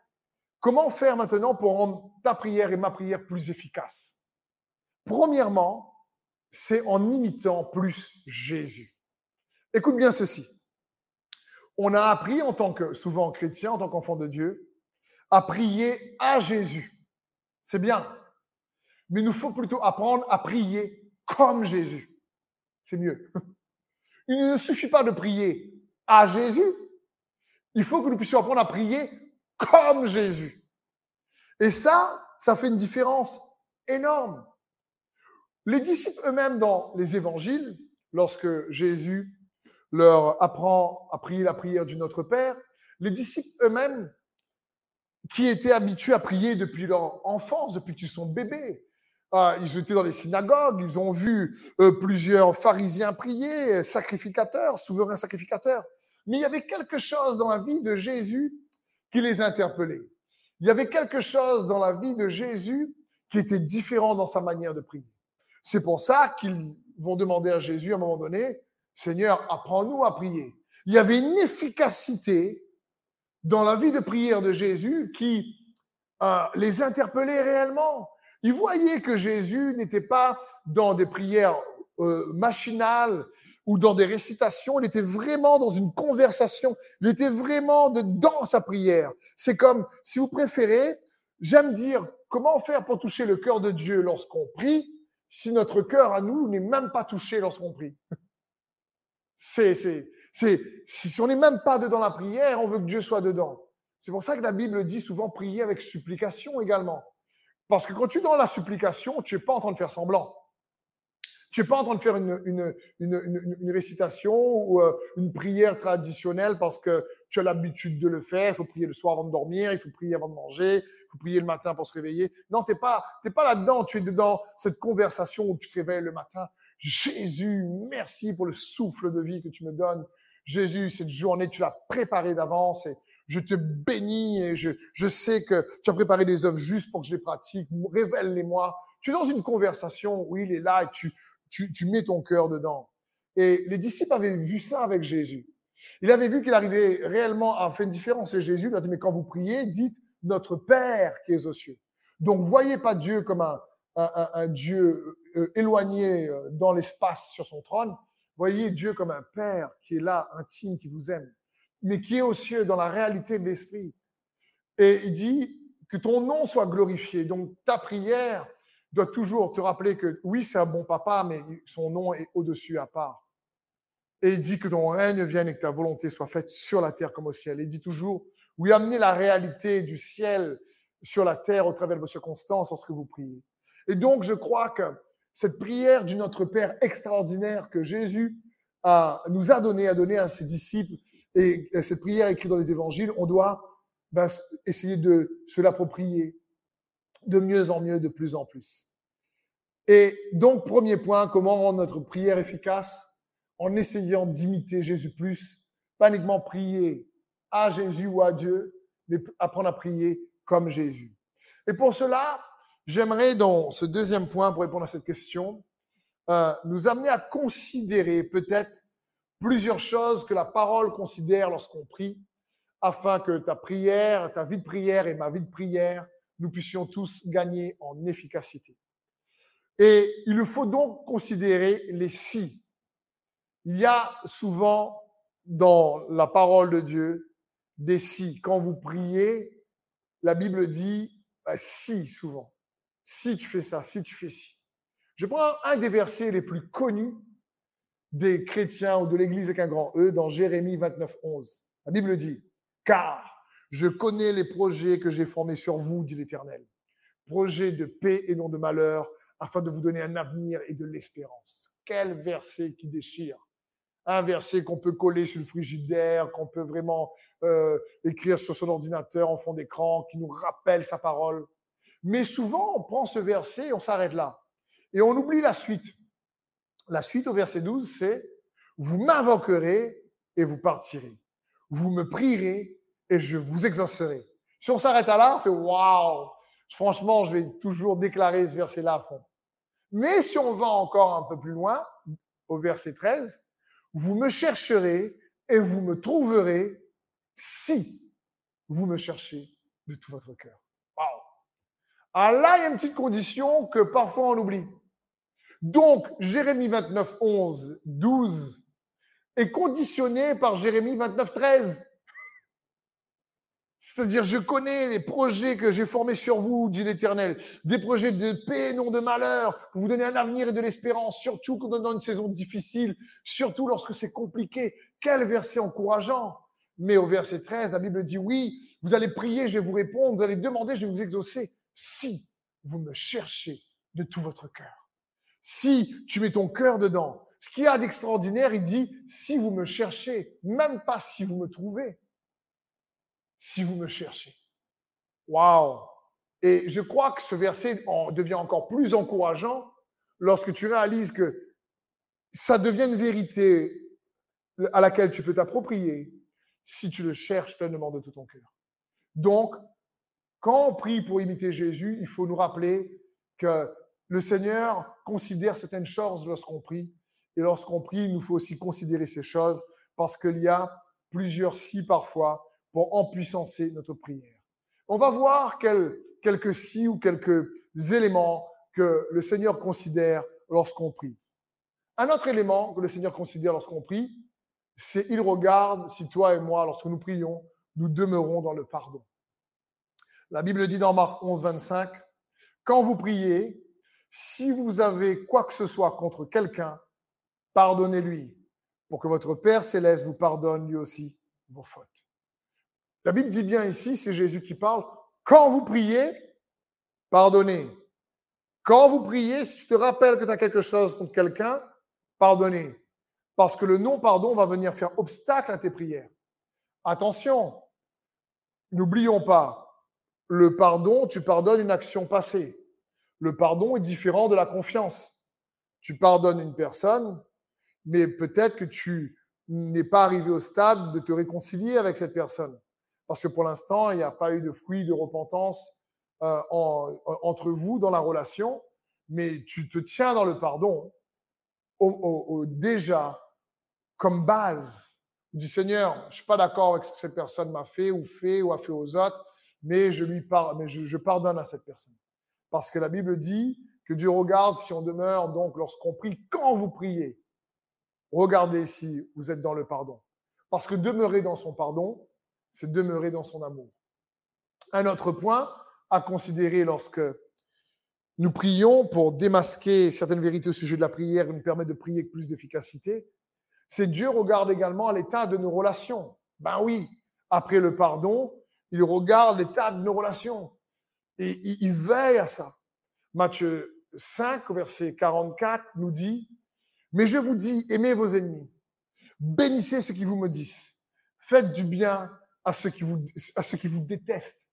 Comment faire maintenant pour rendre ta prière et ma prière plus efficaces Premièrement, c'est en imitant plus Jésus. Écoute bien ceci. On a appris en tant que, souvent chrétien, en tant qu'enfant de Dieu, à prier à Jésus. C'est bien. Mais il nous faut plutôt apprendre à prier comme Jésus. C'est mieux. Il ne suffit pas de prier à Jésus. Il faut que nous puissions apprendre à prier comme Jésus. Et ça, ça fait une différence énorme. Les disciples eux-mêmes dans les évangiles, lorsque Jésus leur apprend à prier la prière du Notre Père, les disciples eux-mêmes, qui étaient habitués à prier depuis leur enfance, depuis qu'ils sont bébés, ah, ils étaient dans les synagogues, ils ont vu euh, plusieurs pharisiens prier, sacrificateurs, souverains sacrificateurs. Mais il y avait quelque chose dans la vie de Jésus qui les interpellait. Il y avait quelque chose dans la vie de Jésus qui était différent dans sa manière de prier. C'est pour ça qu'ils vont demander à Jésus à un moment donné, Seigneur, apprends-nous à prier. Il y avait une efficacité dans la vie de prière de Jésus qui euh, les interpellait réellement. Ils voyaient que Jésus n'était pas dans des prières euh, machinales ou dans des récitations, il était vraiment dans une conversation, il était vraiment dans sa prière. C'est comme, si vous préférez, j'aime dire, comment faire pour toucher le cœur de Dieu lorsqu'on prie si notre cœur à nous n'est même pas touché lorsqu'on prie? C'est, c'est, c'est, si on n'est même pas dedans la prière, on veut que Dieu soit dedans. C'est pour ça que la Bible dit souvent prier avec supplication également. Parce que quand tu es dans la supplication, tu n'es pas en train de faire semblant. Tu n'es pas en train de faire une, une, une, une récitation ou euh, une prière traditionnelle parce que tu as l'habitude de le faire. Il faut prier le soir avant de dormir, il faut prier avant de manger, il faut prier le matin pour se réveiller. Non, tu n'es pas, pas là-dedans. Tu es dans cette conversation où tu te réveilles le matin. Jésus, merci pour le souffle de vie que tu me donnes. Jésus, cette journée, tu l'as préparée d'avance et je te bénis et je, je sais que tu as préparé des œuvres juste pour que je les pratique. Révèle-les-moi. Tu es dans une conversation où il est là et tu, tu, mets ton cœur dedans. Et les disciples avaient vu ça avec Jésus. Il avait vu qu'il arrivait réellement à faire une différence. Et Jésus lui a dit, mais quand vous priez, dites notre Père qui est aux cieux. Donc, voyez pas Dieu comme un, Dieu euh, éloigné euh, dans l'espace sur son trône. Voyez Dieu comme un Père qui est là, intime, qui vous aime mais qui est aux cieux dans la réalité de l'esprit. Et il dit que ton nom soit glorifié. Donc ta prière doit toujours te rappeler que oui, c'est un bon papa, mais son nom est au-dessus à part. Et il dit que ton règne vienne et que ta volonté soit faite sur la terre comme au ciel. il dit toujours, oui, amenez la réalité du ciel sur la terre au travers de vos circonstances lorsque vous priez. Et donc, je crois que cette prière du Notre Père extraordinaire que Jésus a, nous a donné, a donné à ses disciples, et cette prière écrite dans les évangiles, on doit ben, essayer de se l'approprier de mieux en mieux, de plus en plus. Et donc, premier point, comment rendre notre prière efficace? En essayant d'imiter Jésus plus, pas uniquement prier à Jésus ou à Dieu, mais apprendre à prier comme Jésus. Et pour cela, j'aimerais, dans ce deuxième point, pour répondre à cette question, euh, nous amener à considérer peut-être plusieurs choses que la parole considère lorsqu'on prie, afin que ta prière, ta vie de prière et ma vie de prière, nous puissions tous gagner en efficacité. Et il faut donc considérer les si. Il y a souvent dans la parole de Dieu des si. Quand vous priez, la Bible dit bah, si souvent. Si tu fais ça, si tu fais ci. Je prends un des versets les plus connus des chrétiens ou de l'Église avec un grand E dans Jérémie 29, 11. La Bible dit, car je connais les projets que j'ai formés sur vous, dit l'Éternel. Projets de paix et non de malheur, afin de vous donner un avenir et de l'espérance. Quel verset qui déchire. Un verset qu'on peut coller sur le frigidaire, qu'on peut vraiment euh, écrire sur son ordinateur en fond d'écran, qui nous rappelle sa parole. Mais souvent, on prend ce verset et on s'arrête là. Et on oublie la suite. La suite au verset 12, c'est Vous m'invoquerez et vous partirez. Vous me prierez et je vous exaucerai. Si on s'arrête à là, on fait Waouh Franchement, je vais toujours déclarer ce verset-là à fond. Mais si on va encore un peu plus loin, au verset 13, vous me chercherez et vous me trouverez si vous me cherchez de tout votre cœur. Waouh Alors là, il y a une petite condition que parfois on oublie. Donc, Jérémie 29, 11, 12 est conditionné par Jérémie 29, 13. C'est-à-dire, je connais les projets que j'ai formés sur vous, dit l'Éternel, des projets de paix, non de malheur, pour vous donner un avenir et de l'espérance, surtout dans une saison difficile, surtout lorsque c'est compliqué. Quel verset encourageant. Mais au verset 13, la Bible dit, oui, vous allez prier, je vais vous répondre, vous allez demander, je vais vous exaucer, si vous me cherchez de tout votre cœur. Si tu mets ton cœur dedans, ce qu'il y a d'extraordinaire, il dit, si vous me cherchez, même pas si vous me trouvez si vous me cherchez. Waouh Et je crois que ce verset devient encore plus encourageant lorsque tu réalises que ça devient une vérité à laquelle tu peux t'approprier si tu le cherches pleinement de tout ton cœur. Donc, quand on prie pour imiter Jésus, il faut nous rappeler que le Seigneur considère certaines choses lorsqu'on prie. Et lorsqu'on prie, il nous faut aussi considérer ces choses parce qu'il y a plusieurs si parfois pour empuissancer notre prière. On va voir quelques si ou quelques éléments que le Seigneur considère lorsqu'on prie. Un autre élément que le Seigneur considère lorsqu'on prie, c'est il regarde si toi et moi, lorsque nous prions, nous demeurons dans le pardon. La Bible dit dans Marc 11, 25, quand vous priez, si vous avez quoi que ce soit contre quelqu'un, pardonnez-lui, pour que votre Père céleste vous pardonne lui aussi vos fautes. La Bible dit bien ici, c'est Jésus qui parle, quand vous priez, pardonnez. Quand vous priez, si tu te rappelles que tu as quelque chose contre quelqu'un, pardonnez. Parce que le non-pardon va venir faire obstacle à tes prières. Attention, n'oublions pas, le pardon, tu pardonnes une action passée. Le pardon est différent de la confiance. Tu pardonnes une personne, mais peut-être que tu n'es pas arrivé au stade de te réconcilier avec cette personne parce que pour l'instant, il n'y a pas eu de fruit de repentance euh, entre vous dans la relation, mais tu te tiens dans le pardon déjà comme base du Seigneur. Je ne suis pas d'accord avec ce que cette personne m'a fait ou fait ou a fait aux autres, mais je lui mais je pardonne à cette personne. Parce que la Bible dit que Dieu regarde si on demeure, donc lorsqu'on prie, quand vous priez, regardez si vous êtes dans le pardon. Parce que demeurer dans son pardon, c'est demeurer dans son amour. Un autre point à considérer lorsque nous prions pour démasquer certaines vérités au sujet de la prière et nous permettre de prier avec plus d'efficacité, c'est Dieu regarde également l'état de nos relations. Ben oui, après le pardon, il regarde l'état de nos relations et il, veille à ça. Matthieu 5, verset 44 nous dit, mais je vous dis, aimez vos ennemis, bénissez ceux qui vous maudissent, faites du bien à ceux qui vous, à ceux qui vous détestent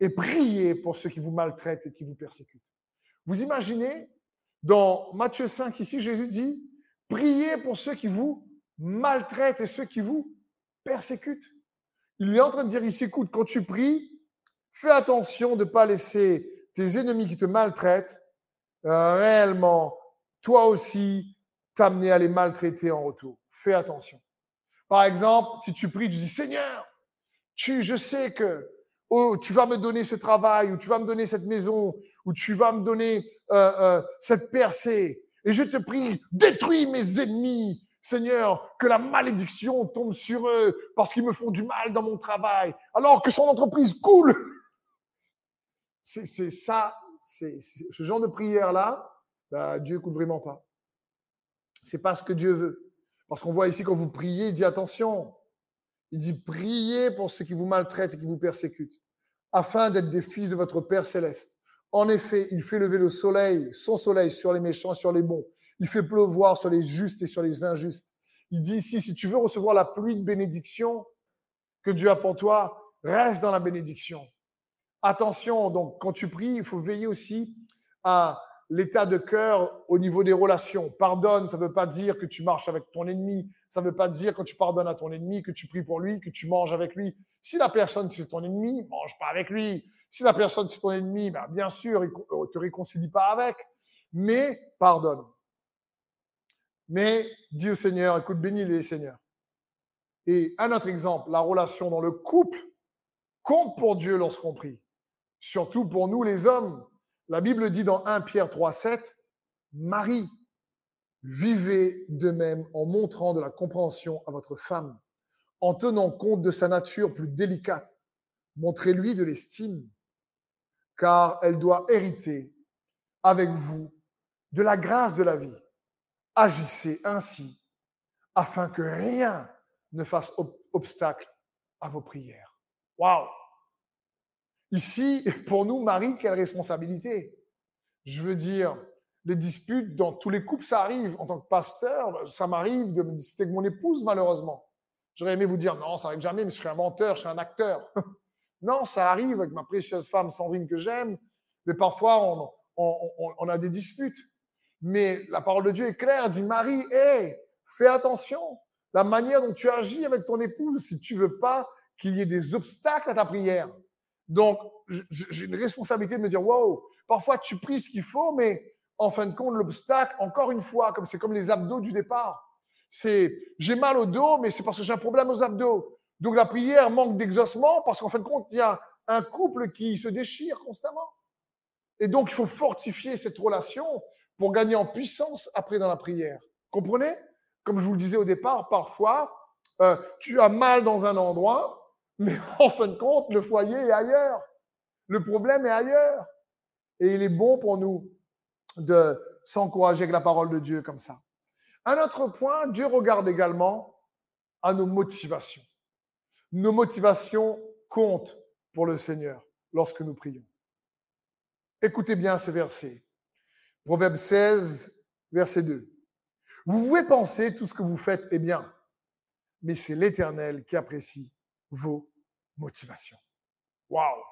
et priez pour ceux qui vous maltraitent et qui vous persécutent. Vous imaginez, dans Matthieu 5, ici, Jésus dit, priez pour ceux qui vous maltraitent et ceux qui vous persécutent. Il est en train de dire ici, écoute, quand tu pries, fais attention de ne pas laisser tes ennemis qui te maltraitent euh, réellement, toi aussi, t'amener à les maltraiter en retour. Fais attention. Par exemple, si tu pries, tu dis, Seigneur, tu, je sais que oh, tu vas me donner ce travail, ou tu vas me donner cette maison, ou tu vas me donner euh, euh, cette percée. Et je te prie, détruis mes ennemis, Seigneur, que la malédiction tombe sur eux parce qu'ils me font du mal dans mon travail, alors que son entreprise coule. C'est ça, c'est ce genre de prière-là, bah, Dieu écoute vraiment pas. C'est pas ce que Dieu veut. Parce qu'on voit ici, quand vous priez, il dit attention, il dit, priez pour ceux qui vous maltraitent et qui vous persécutent, afin d'être des fils de votre Père céleste. En effet, il fait lever le soleil, son soleil, sur les méchants sur les bons. Il fait pleuvoir sur les justes et sur les injustes. Il dit ici, si tu veux recevoir la pluie de bénédiction que Dieu a pour toi, reste dans la bénédiction. Attention, donc, quand tu pries, il faut veiller aussi à l'état de cœur au niveau des relations. Pardonne, ça ne veut pas dire que tu marches avec ton ennemi. Ça ne veut pas dire quand tu pardonnes à ton ennemi, que tu pries pour lui, que tu manges avec lui. Si la personne c'est ton ennemi, mange pas avec lui. Si la personne c'est ton ennemi, ben bien sûr, ne euh, te réconcilie pas avec, mais pardonne. Mais dis au Seigneur, écoute, bénis-les, Seigneur. Et un autre exemple, la relation dans le couple compte pour Dieu lorsqu'on prie. Surtout pour nous les hommes, la Bible dit dans 1 Pierre 3, 7, Marie, Vivez de même en montrant de la compréhension à votre femme, en tenant compte de sa nature plus délicate. Montrez-lui de l'estime, car elle doit hériter avec vous de la grâce de la vie. Agissez ainsi afin que rien ne fasse obstacle à vos prières. Waouh Ici, pour nous, Marie, quelle responsabilité? Je veux dire, les disputes dans tous les couples, ça arrive. En tant que pasteur, ça m'arrive de me disputer avec mon épouse, malheureusement. J'aurais aimé vous dire, non, ça arrive jamais, mais je suis un menteur, je suis un acteur. *laughs* non, ça arrive avec ma précieuse femme Sandrine que j'aime, mais parfois on, a des disputes. Mais la parole de Dieu est claire, dit Marie, fais attention, la manière dont tu agis avec ton épouse, si tu veux pas qu'il y ait des obstacles à ta prière. Donc, j'ai une responsabilité de me dire, wow, parfois tu pries ce qu'il faut, mais en fin de compte, l'obstacle, encore une fois, comme c'est comme les abdos du départ, c'est j'ai mal au dos, mais c'est parce que j'ai un problème aux abdos. Donc la prière manque d'exaucement parce qu'en fin de compte, il y a un couple qui se déchire constamment. Et donc, il faut fortifier cette relation pour gagner en puissance après dans la prière. Comprenez? Comme je vous le disais au départ, parfois, euh, tu as mal dans un endroit, mais *laughs* en fin de compte, le foyer est ailleurs. Le problème est ailleurs. Et il est bon pour nous de s'encourager avec la parole de Dieu comme ça. Un autre point, Dieu regarde également à nos motivations. Nos motivations comptent pour le Seigneur lorsque nous prions. Écoutez bien ce verset. Proverbe 16, verset 2. Vous pouvez penser tout ce que vous faites est bien, mais c'est l'Éternel qui apprécie vos motivations. Waouh!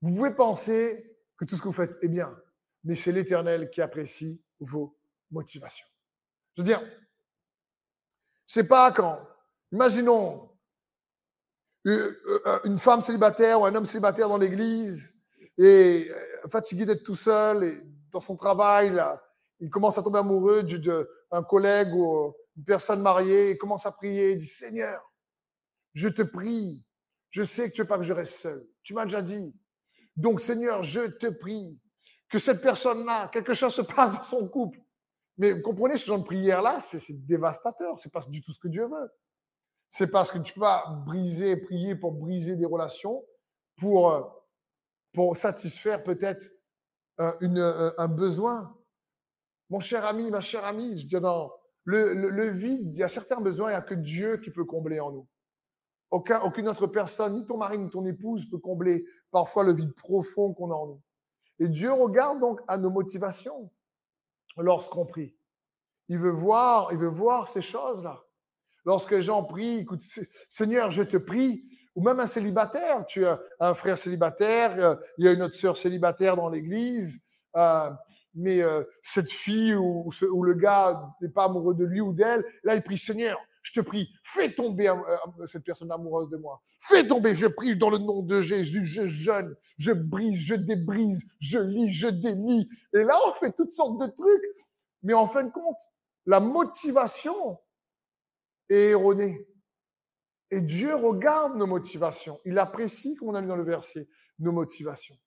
Vous pouvez penser que tout ce que vous faites est bien, mais c'est l'Éternel qui apprécie vos motivations. Je veux dire, sais pas quand, imaginons euh, euh, une femme célibataire ou un homme célibataire dans l'église et euh, fatigué d'être tout seul et dans son travail, il commence à tomber amoureux d'un collègue ou une personne mariée, il commence à prier, il dit Seigneur, je te prie, je sais que tu veux pas que je reste seul. Tu m'as déjà dit. Donc Seigneur, je te prie que cette personne-là, quelque chose se passe dans son couple. Mais vous comprenez, ce genre de prière-là, c'est dévastateur. C'est pas du tout ce que Dieu veut. C'est parce que tu peux pas briser, prier pour briser des relations, pour euh, pour satisfaire peut-être un, une, un besoin. Mon cher ami, ma chère amie, je dis dans le, le, vide, il y a certains besoins, il n'y a que Dieu qui peut combler en nous. Aucun, aucune autre personne, ni ton mari, ni ton épouse peut combler parfois le vide profond qu'on a en nous. Et Dieu regarde donc à nos motivations lorsqu'on prie. Il veut voir, il veut voir ces choses-là. Lorsque les gens prient, écoute, Seigneur, je te prie, ou même un célibataire. Tu as un frère célibataire, euh, il y a une autre sœur célibataire dans l'église, euh, mais euh, cette fille ou, le gars n'est pas amoureux de lui ou d'elle, là il prie Seigneur, je te prie, fais tomber cette personne amoureuse de moi. Fais tomber, je prie dans le nom de Jésus, je jeûne, je brise, je débrise, je lis, je délie. Et là, on fait toutes sortes de trucs. Mais en fin de compte, la motivation est erronée. Et Dieu regarde nos motivations. Il apprécie, comme on a lu dans le verset, nos motivations.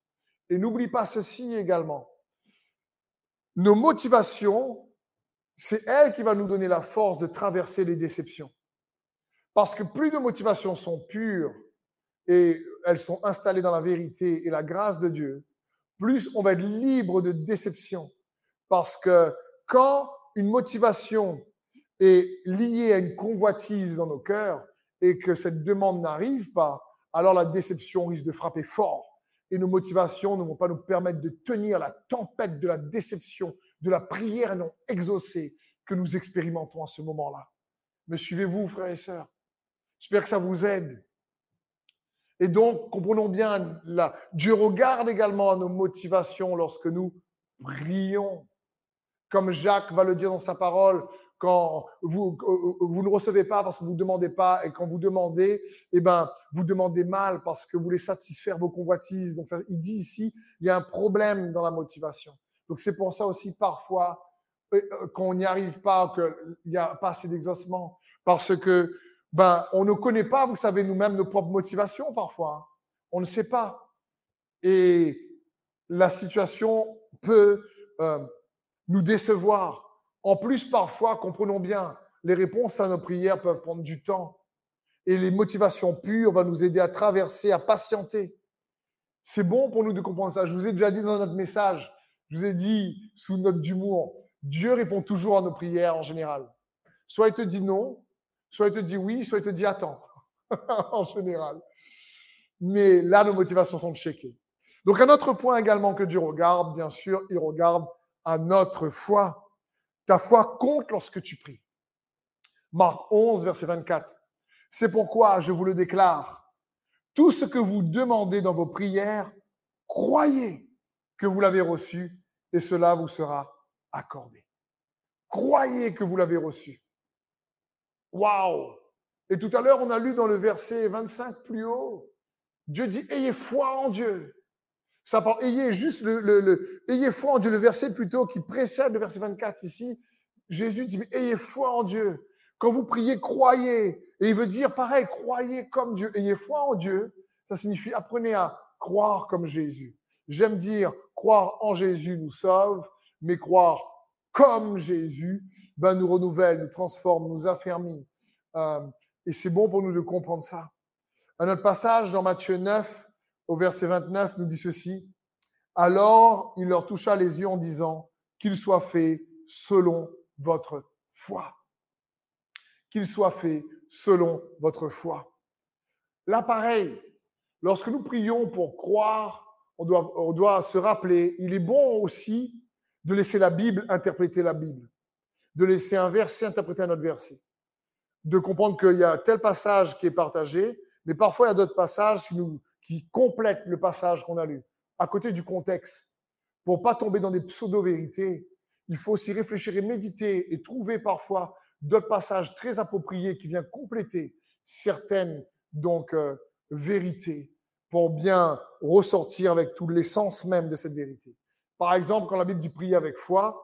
Et n'oublie pas ceci également. Nos motivations, c'est elle qui va nous donner la force de traverser les déceptions. Parce que plus nos motivations sont pures et elles sont installées dans la vérité et la grâce de Dieu, plus on va être libre de déception. Parce que quand une motivation est liée à une convoitise dans nos cœurs, et que cette demande n'arrive pas, alors la déception risque de frapper fort et nos motivations ne vont pas nous permettre de tenir la tempête de la déception, de la prière non exaucée que nous expérimentons à ce moment-là. Me suivez-vous, frères et sœurs? J'espère que ça vous aide. Et donc, comprenons bien, là, Dieu regarde également à nos motivations lorsque nous prions. Comme Jacques va le dire dans sa parole, quand vous, vous ne recevez pas parce que vous ne demandez pas, et quand vous demandez, eh ben, vous demandez mal parce que vous voulez satisfaire vos convoitises. Donc, il dit ici, il y a un problème dans la motivation. Donc, c'est pour ça aussi, parfois, euh, euh, qu'on n'y arrive pas, qu'il n'y a pas assez d'exaucement, parce que, ben, on ne connaît pas, vous savez, nous-mêmes, nos propres motivations, parfois. On ne sait pas. Et la situation peut euh, nous décevoir En plus, parfois, comprenons bien, les réponses à nos prières peuvent prendre du temps. Et les motivations pures vont nous aider à traverser, à patienter. C'est bon pour nous de comprendre ça. Je vous ai déjà dit dans notre message, je vous ai dit sous note d'humour, Dieu répond toujours à nos prières en général. Soit il te dit non, soit il te dit oui, soit il te dit attends, *laughs* en général. Mais là, nos motivations sont checkées. Donc, un autre point également que Dieu regarde, bien sûr, il regarde à notre foi. Ta foi compte lorsque tu pries. Marc 11, verset 24. C'est pourquoi je vous le déclare. Tout ce que vous demandez dans vos prières, croyez que vous l'avez reçu et cela vous sera accordé. Croyez que vous l'avez reçu. Waouh! Et tout à l'heure, on a lu dans le verset 25 plus haut, Dieu dit, ayez foi en Dieu. Ça parle, ayez juste le, le, ayez foi en Dieu, le verset plutôt qui précède le verset 24 ici. Jésus dit, ayez foi en Dieu. Quand vous priez, croyez. Et il veut dire pareil, croyez comme Dieu. Ayez foi en Dieu. Ça signifie apprenez à croire comme Jésus. J'aime dire croire en Jésus nous sauve, mais croire comme Jésus ben, nous renouvelle, nous transforme, nous affermit. Euh, et c'est bon pour nous de comprendre ça. Un autre passage dans Matthieu 9, au verset 29, nous dit ceci. Alors il leur toucha les yeux en disant, qu'il soit fait selon votre foi. Qu'il soit fait selon votre foi. Là, pareil, lorsque nous prions pour croire, on doit, se rappeler, il est bon aussi de laisser la Bible interpréter la Bible, de laisser un verset interpréter un autre verset, de comprendre qu'il y a tel passage qui est partagé, mais parfois il y a d'autres passages qui complètent le passage qu'on a lu, à côté du contexte. Pour pas tomber dans des pseudo-vérités, il faut aussi réfléchir et méditer et trouver parfois d'autres passages très appropriés qui viennent compléter certaines donc euh, vérités pour bien ressortir avec tout l'essence même de cette vérité. Par exemple, quand la Bible dit prier avec foi,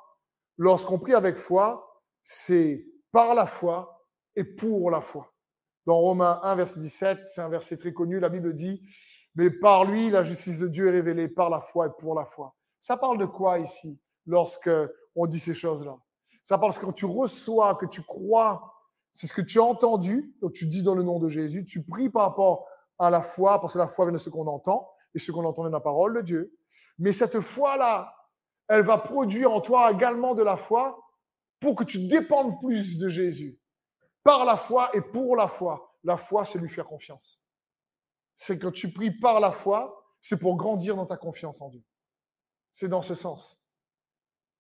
lorsqu'on prie avec foi, c'est par la foi et pour la foi. Dans Romains 1, verset 17, c'est un verset très connu, la Bible dit, mais par lui, la justice de Dieu est révélée par la foi et pour la foi. Ça parle de quoi ici, lorsque on dit ces choses-là? Ça parle que quand tu reçois, que tu crois, c'est ce que tu as entendu, donc tu dis dans le nom de Jésus, tu pries par rapport à la foi, parce que la foi vient de ce qu'on entend, et ce qu'on entend de la parole de Dieu. Mais cette foi-là, elle va produire en toi également de la foi pour que tu dépendes plus de Jésus. Par la foi et pour la foi. La foi, c'est lui faire confiance. C'est quand tu pries par la foi, c'est pour grandir dans ta confiance en Dieu. C'est dans ce sens.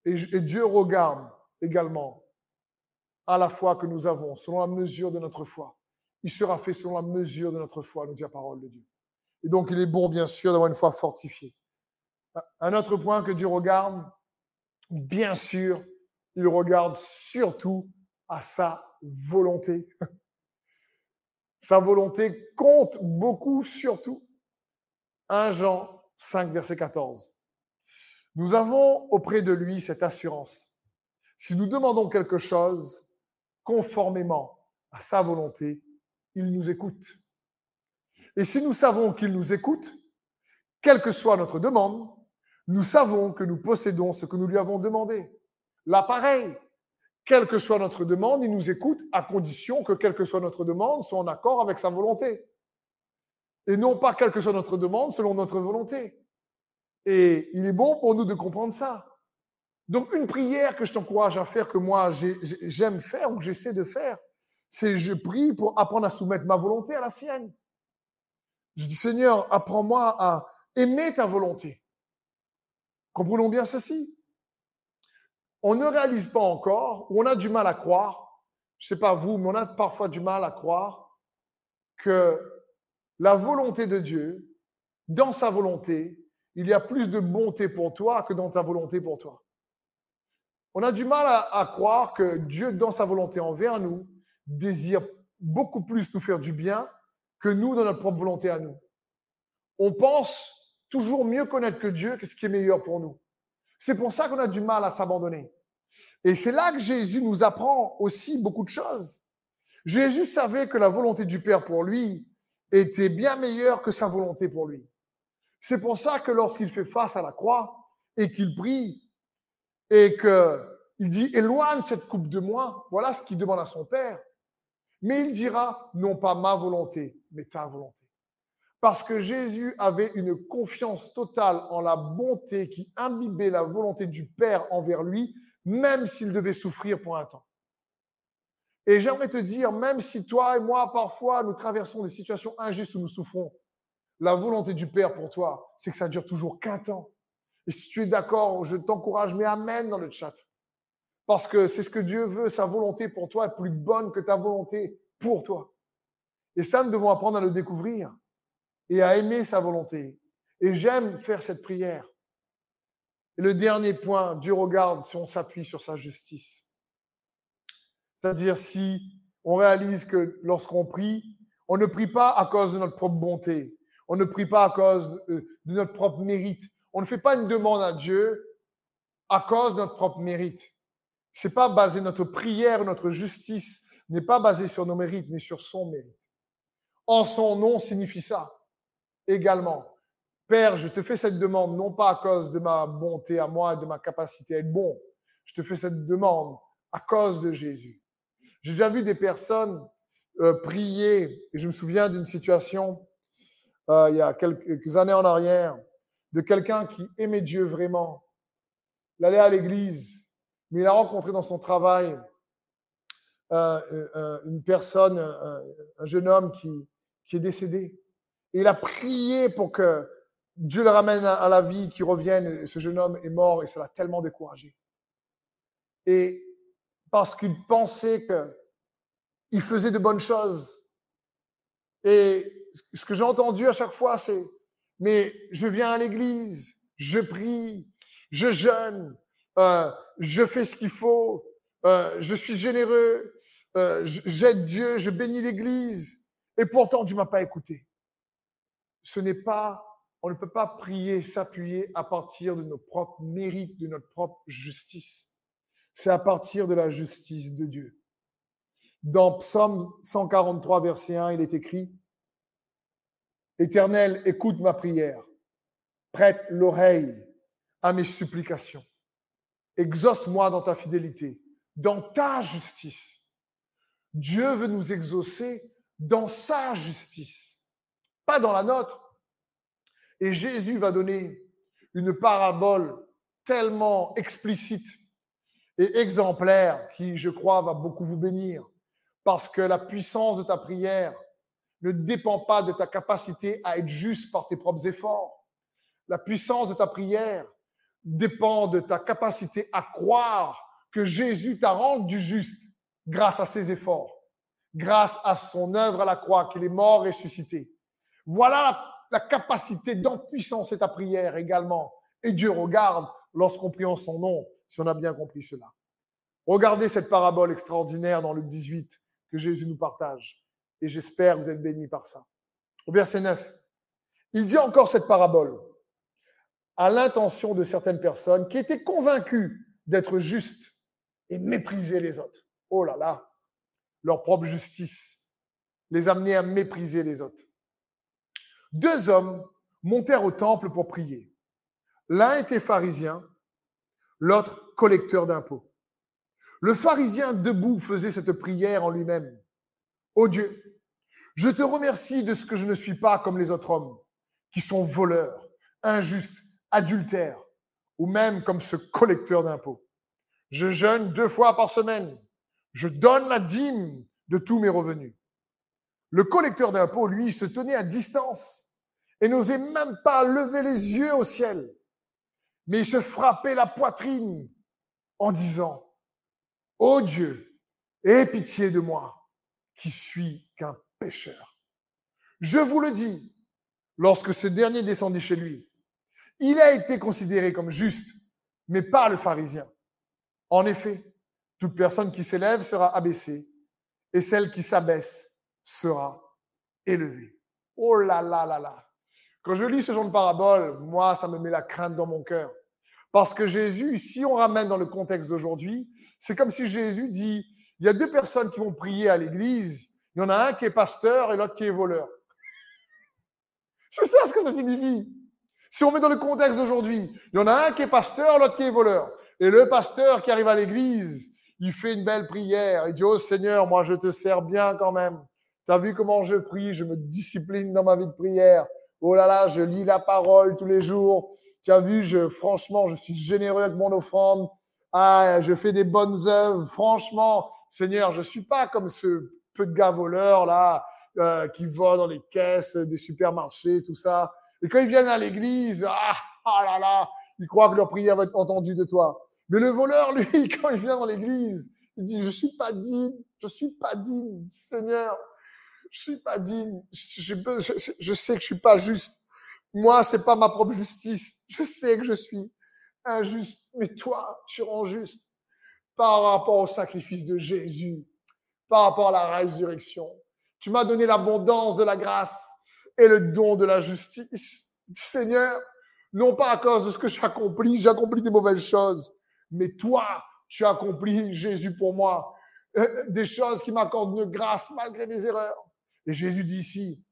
Et Dieu regarde également à la foi que nous avons, selon la mesure de notre foi. Il sera fait selon la mesure de notre foi, nous dit la parole de Dieu. Et donc, il est bon, bien sûr, d'avoir une foi fortifiée. Un autre point que Dieu regarde, bien sûr, il regarde surtout à sa volonté. Sa volonté compte beaucoup surtout. 1 Jean 5, verset 14. Nous avons auprès de lui cette assurance. Si nous demandons quelque chose conformément à sa volonté, il nous écoute. Et si nous savons qu'il nous écoute, quelle que soit notre demande, nous savons que nous possédons ce que nous lui avons demandé. Là, pareil, quelle que soit notre demande, il nous écoute à condition que, quelle que soit notre demande, soit en accord avec sa volonté. Et non pas quelle que soit notre demande selon notre volonté. Et il est bon pour nous de comprendre ça. Donc, une prière que je t'encourage à faire, que moi j'aime faire ou que j'essaie de faire, c'est je prie pour apprendre à soumettre ma volonté à la sienne. Je dis, Seigneur, apprends-moi à aimer ta volonté. Comprenons bien ceci. On ne réalise pas encore, ou on a du mal à croire, je ne sais pas vous, mais on a parfois du mal à croire que la volonté de Dieu, dans sa volonté, il y a plus de bonté pour toi que dans ta volonté pour toi. On a du mal à, croire que Dieu, dans sa volonté envers nous, désire beaucoup plus nous faire du bien que nous, dans notre propre volonté à nous. On pense toujours mieux connaître que Dieu qu'est-ce qui est meilleur pour nous. C'est pour ça qu'on a du mal à s'abandonner. Et c'est là que Jésus nous apprend aussi beaucoup de choses. Jésus savait que la volonté du Père pour lui était bien meilleure que sa volonté pour lui. C'est pour ça que lorsqu'il fait face à la croix et qu'il prie et que il dit, éloigne cette coupe de moi. Voilà ce qu'il demande à son Père. Mais il dira, non pas ma volonté, mais ta volonté. Parce que Jésus avait une confiance totale en la bonté qui imbibait la volonté du Père envers lui, même s'il devait souffrir pour un temps. Et j'aimerais te dire, même si toi et moi, parfois, nous traversons des situations injustes où nous souffrons, la volonté du Père pour toi, c'est que ça dure toujours qu'un temps. Et si tu es d'accord, je t'encourage, mais Amen dans le chat. Parce que c'est ce que Dieu veut, sa volonté pour toi est plus bonne que ta volonté pour toi. Et ça, nous devons apprendre à le découvrir et à aimer sa volonté. Et j'aime faire cette prière. Et le dernier point, Dieu regarde si on s'appuie sur sa justice. C'est-à-dire si on réalise que lorsqu'on prie, on ne prie pas à cause de notre propre bonté, on ne prie pas à cause de notre propre mérite, on ne fait pas une demande à Dieu à cause de notre propre mérite. C'est pas basé notre prière, notre justice n'est pas basée sur nos mérites, mais sur son mérite. En son nom signifie ça également. Père, je te fais cette demande non pas à cause de ma bonté à moi et de ma capacité à être bon. Je te fais cette demande à cause de Jésus. J'ai déjà vu des personnes euh, prier, et je me souviens d'une situation euh, il y a quelques années en arrière, de quelqu'un qui aimait Dieu vraiment. Il allait à l'église, mais il a rencontré dans son travail euh, une personne, un jeune homme qui, qui est décédé il a prié pour que Dieu le ramène à la vie, qu'il revienne. ce jeune homme est mort et ça l'a tellement découragé. Et parce qu'il pensait qu'il faisait de bonnes choses. Et ce que j'ai entendu à chaque fois, c'est mais je viens à l'église, je prie, je jeûne, euh, je fais ce qu'il faut, euh, je suis généreux, euh, j'aide Dieu, je bénis l'église, et pourtant Dieu m'a pas écouté. Ce n'est pas, on ne peut pas prier, s'appuyer à partir de nos propres mérites, de notre propre justice. C'est à partir de la justice de Dieu. Dans Psaume 143, verset 1, il est écrit, Éternel, écoute ma prière, prête l'oreille à mes supplications, exauce-moi dans ta fidélité, dans ta justice. Dieu veut nous exaucer dans sa justice pas dans la nôtre. Et Jésus va donner une parabole tellement explicite et exemplaire qui, je crois, va beaucoup vous bénir. Parce que la puissance de ta prière ne dépend pas de ta capacité à être juste par tes propres efforts. La puissance de ta prière dépend de ta capacité à croire que Jésus t'a rendu juste grâce à ses efforts, grâce à son œuvre à la croix, qu'il est mort ressuscité. Voilà la capacité d'empuissance et ta prière également. Et Dieu regarde lorsqu'on prie en son nom, si on a bien compris cela. Regardez cette parabole extraordinaire dans Luc 18 que Jésus nous partage. Et j'espère que vous êtes bénis par ça. Au verset 9, il dit encore cette parabole à l'intention de certaines personnes qui étaient convaincues d'être justes et mépriser les autres. Oh là là, leur propre justice les amenait à mépriser les autres. Deux hommes montèrent au temple pour prier. L'un était pharisien, l'autre collecteur d'impôts. Le pharisien debout faisait cette prière en lui-même. Ô Dieu, je te remercie de ce que je ne suis pas comme les autres hommes, qui sont voleurs, injustes, adultères, ou même comme ce collecteur d'impôts. Je jeûne deux fois par semaine. Je donne la dîme de tous mes revenus. Le collecteur d'impôts, lui, se tenait à distance et n'osait même pas lever les yeux au ciel. Mais il se frappait la poitrine en disant, Ô Dieu, aie pitié de moi, qui suis qu'un pécheur. Je vous le dis, lorsque ce dernier descendit chez lui, il a été considéré comme juste, mais pas le pharisien. En effet, toute personne qui s'élève sera abaissée, et celle qui s'abaisse sera élevé. Oh là là là là. Quand je lis ce genre de parabole, moi, ça me met la crainte dans mon cœur. Parce que Jésus, si on ramène dans le contexte d'aujourd'hui, c'est comme si Jésus dit, il y a deux personnes qui vont prier à l'église, il y en a un qui est pasteur et l'autre qui est voleur. C'est ça ce que ça signifie. Si on met dans le contexte d'aujourd'hui, il y en a un qui est pasteur, l'autre qui est voleur. Et le pasteur qui arrive à l'église, il fait une belle prière. Il dit, oh Seigneur, moi je te sers bien quand même. Tu as vu comment je prie, je me discipline dans ma vie de prière. Oh là là, je lis la parole tous les jours. Tu as vu, je, franchement, je suis généreux avec mon offrande. Ah, je fais des bonnes œuvres. Franchement, Seigneur, je suis pas comme ce peu de gars voleurs là euh, qui volent dans les caisses des supermarchés, tout ça. Et quand ils viennent à l'église, ah, ah là là, ils croient que leur prière va être entendue de toi. Mais le voleur, *laughs* lui, quand il vient dans l'église, il dit, je suis pas digne, je suis pas digne, Seigneur, je suis pas digne, je, je, sais que je suis pas juste. Moi, c'est pas ma propre justice. Je sais que je suis injuste, mais toi, tu rends juste par rapport au sacrifice de Jésus, par rapport à la résurrection. Tu m'as donné l'abondance de la grâce et le don de la justice. Seigneur, non pas à cause de ce que j'ai accompli, j'ai accompli des mauvaises choses, mais toi, tu as accompli, Jésus, pour moi, euh, des choses qui m'accordent une grâce malgré mes erreurs. Et Jésus dit ici,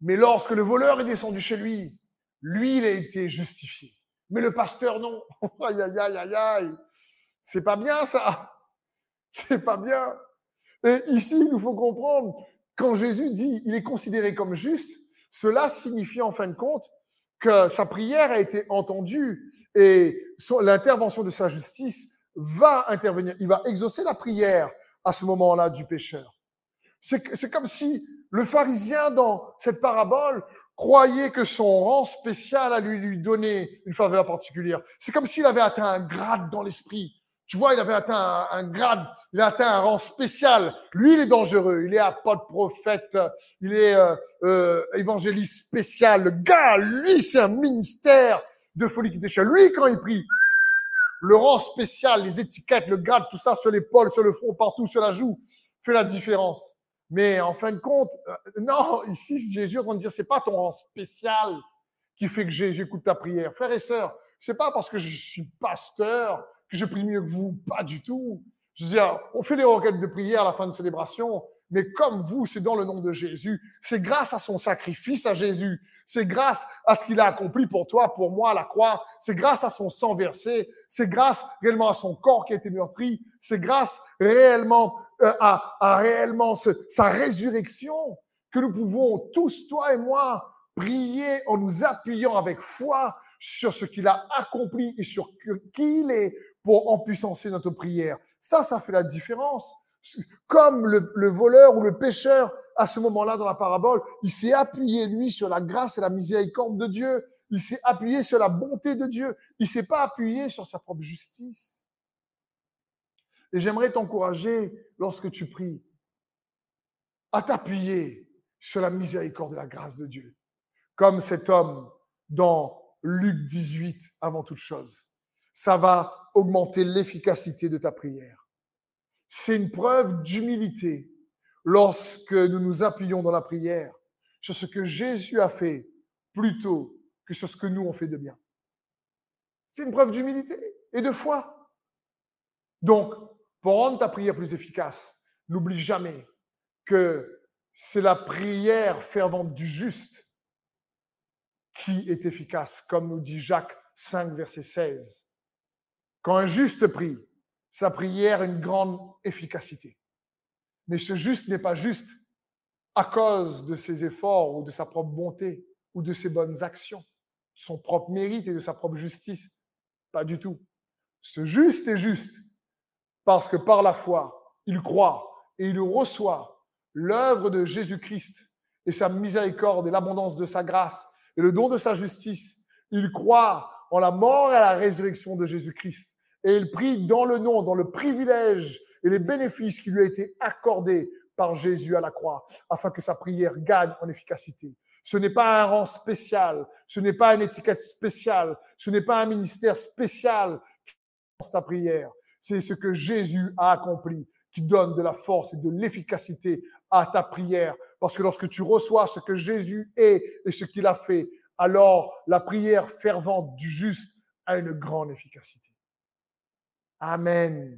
mais lorsque le voleur est descendu chez lui, lui, il a été justifié. Mais le pasteur, non. *laughs* aïe, aïe, aïe, aïe, aïe. C'est pas bien ça. C'est pas bien. Et ici, il nous faut comprendre, quand Jésus dit il est considéré comme juste, cela signifie en fin de compte que sa prière a été entendue et l'intervention de sa justice va intervenir. Il va exaucer la prière à ce moment-là du pécheur. C'est comme si le pharisien dans cette parabole croyait que son rang spécial allait lui donner une faveur particulière. C'est comme s'il avait atteint un grade dans l'esprit. Tu vois, il avait atteint un, grade, il a atteint un rang spécial. Lui, il est dangereux. Il est apôtre, prophète, il est euh, euh, évangéliste spécial. Le gars, lui, c'est un ministère de folie qui déchire. Lui, quand il prie, le rang spécial, les étiquettes, le grade, tout ça sur l'épaule, sur le front, partout, sur la joue, fait la différence. Mais en fin de compte, euh, non, ici, Jésus de dire, c'est pas ton rang spécial qui fait que Jésus écoute ta prière. Frères et sœurs, c'est pas parce que je suis pasteur que je prie mieux que vous, pas du tout. Je veux dire, on fait les requêtes de prière à la fin de célébration, mais comme vous, c'est dans le nom de Jésus. C'est grâce à son sacrifice à Jésus. C'est grâce à ce qu'il a accompli pour toi, pour moi, à la croix. C'est grâce à son sang versé. C'est grâce réellement à son corps qui a été meurtri. C'est grâce réellement euh, à, à, réellement sa résurrection que nous pouvons tous, toi et moi, prier en nous appuyant avec foi sur ce qu'il a accompli et sur qui il est pour empuissancer notre prière. Ça, ça fait la différence. Comme le, voleur ou le pécheur, à ce moment-là dans la parabole, il s'est appuyé, lui, sur la grâce et la miséricorde de Dieu. Il s'est appuyé sur la bonté de Dieu. Il s'est pas appuyé sur sa propre justice. Et j'aimerais t'encourager, lorsque tu pries, à t'appuyer sur la miséricorde et la grâce de Dieu. Comme cet homme dans Luc 18, avant toute chose. Ça va augmenter l'efficacité de ta prière c'est une preuve d'humilité lorsque nous nous appuyons dans la prière sur ce que Jésus a fait plutôt que sur ce que nous on fait de bien. C'est une preuve d'humilité et de foi. Donc, pour rendre ta prière plus efficace, n'oublie jamais que c'est la prière fervente du juste qui est efficace, comme nous dit Jacques 5, verset 16. Quand un juste prie, sa prière a une grande efficacité. Mais ce juste n'est pas juste à cause de ses efforts ou de sa propre bonté ou de ses bonnes actions, de son propre mérite et de sa propre justice. Pas du tout. Ce juste est juste parce que par la foi, il croit et il reçoit l'œuvre de Jésus-Christ et sa miséricorde et l'abondance de sa grâce et le don de sa justice. Il croit en la mort et à la résurrection de Jésus-Christ et il prie dans le nom, dans le privilège et les bénéfices qui lui ont été accordés par Jésus à la croix, afin que sa prière gagne en efficacité. Ce n'est pas un rang spécial, ce n'est pas une étiquette spéciale, ce n'est pas un ministère spécial qui ta prière. C'est ce que Jésus a accompli qui donne de la force et de l'efficacité à ta prière. Parce que lorsque tu reçois ce que Jésus est et ce qu'il a fait, alors la prière fervente du juste a une grande efficacité. Amen.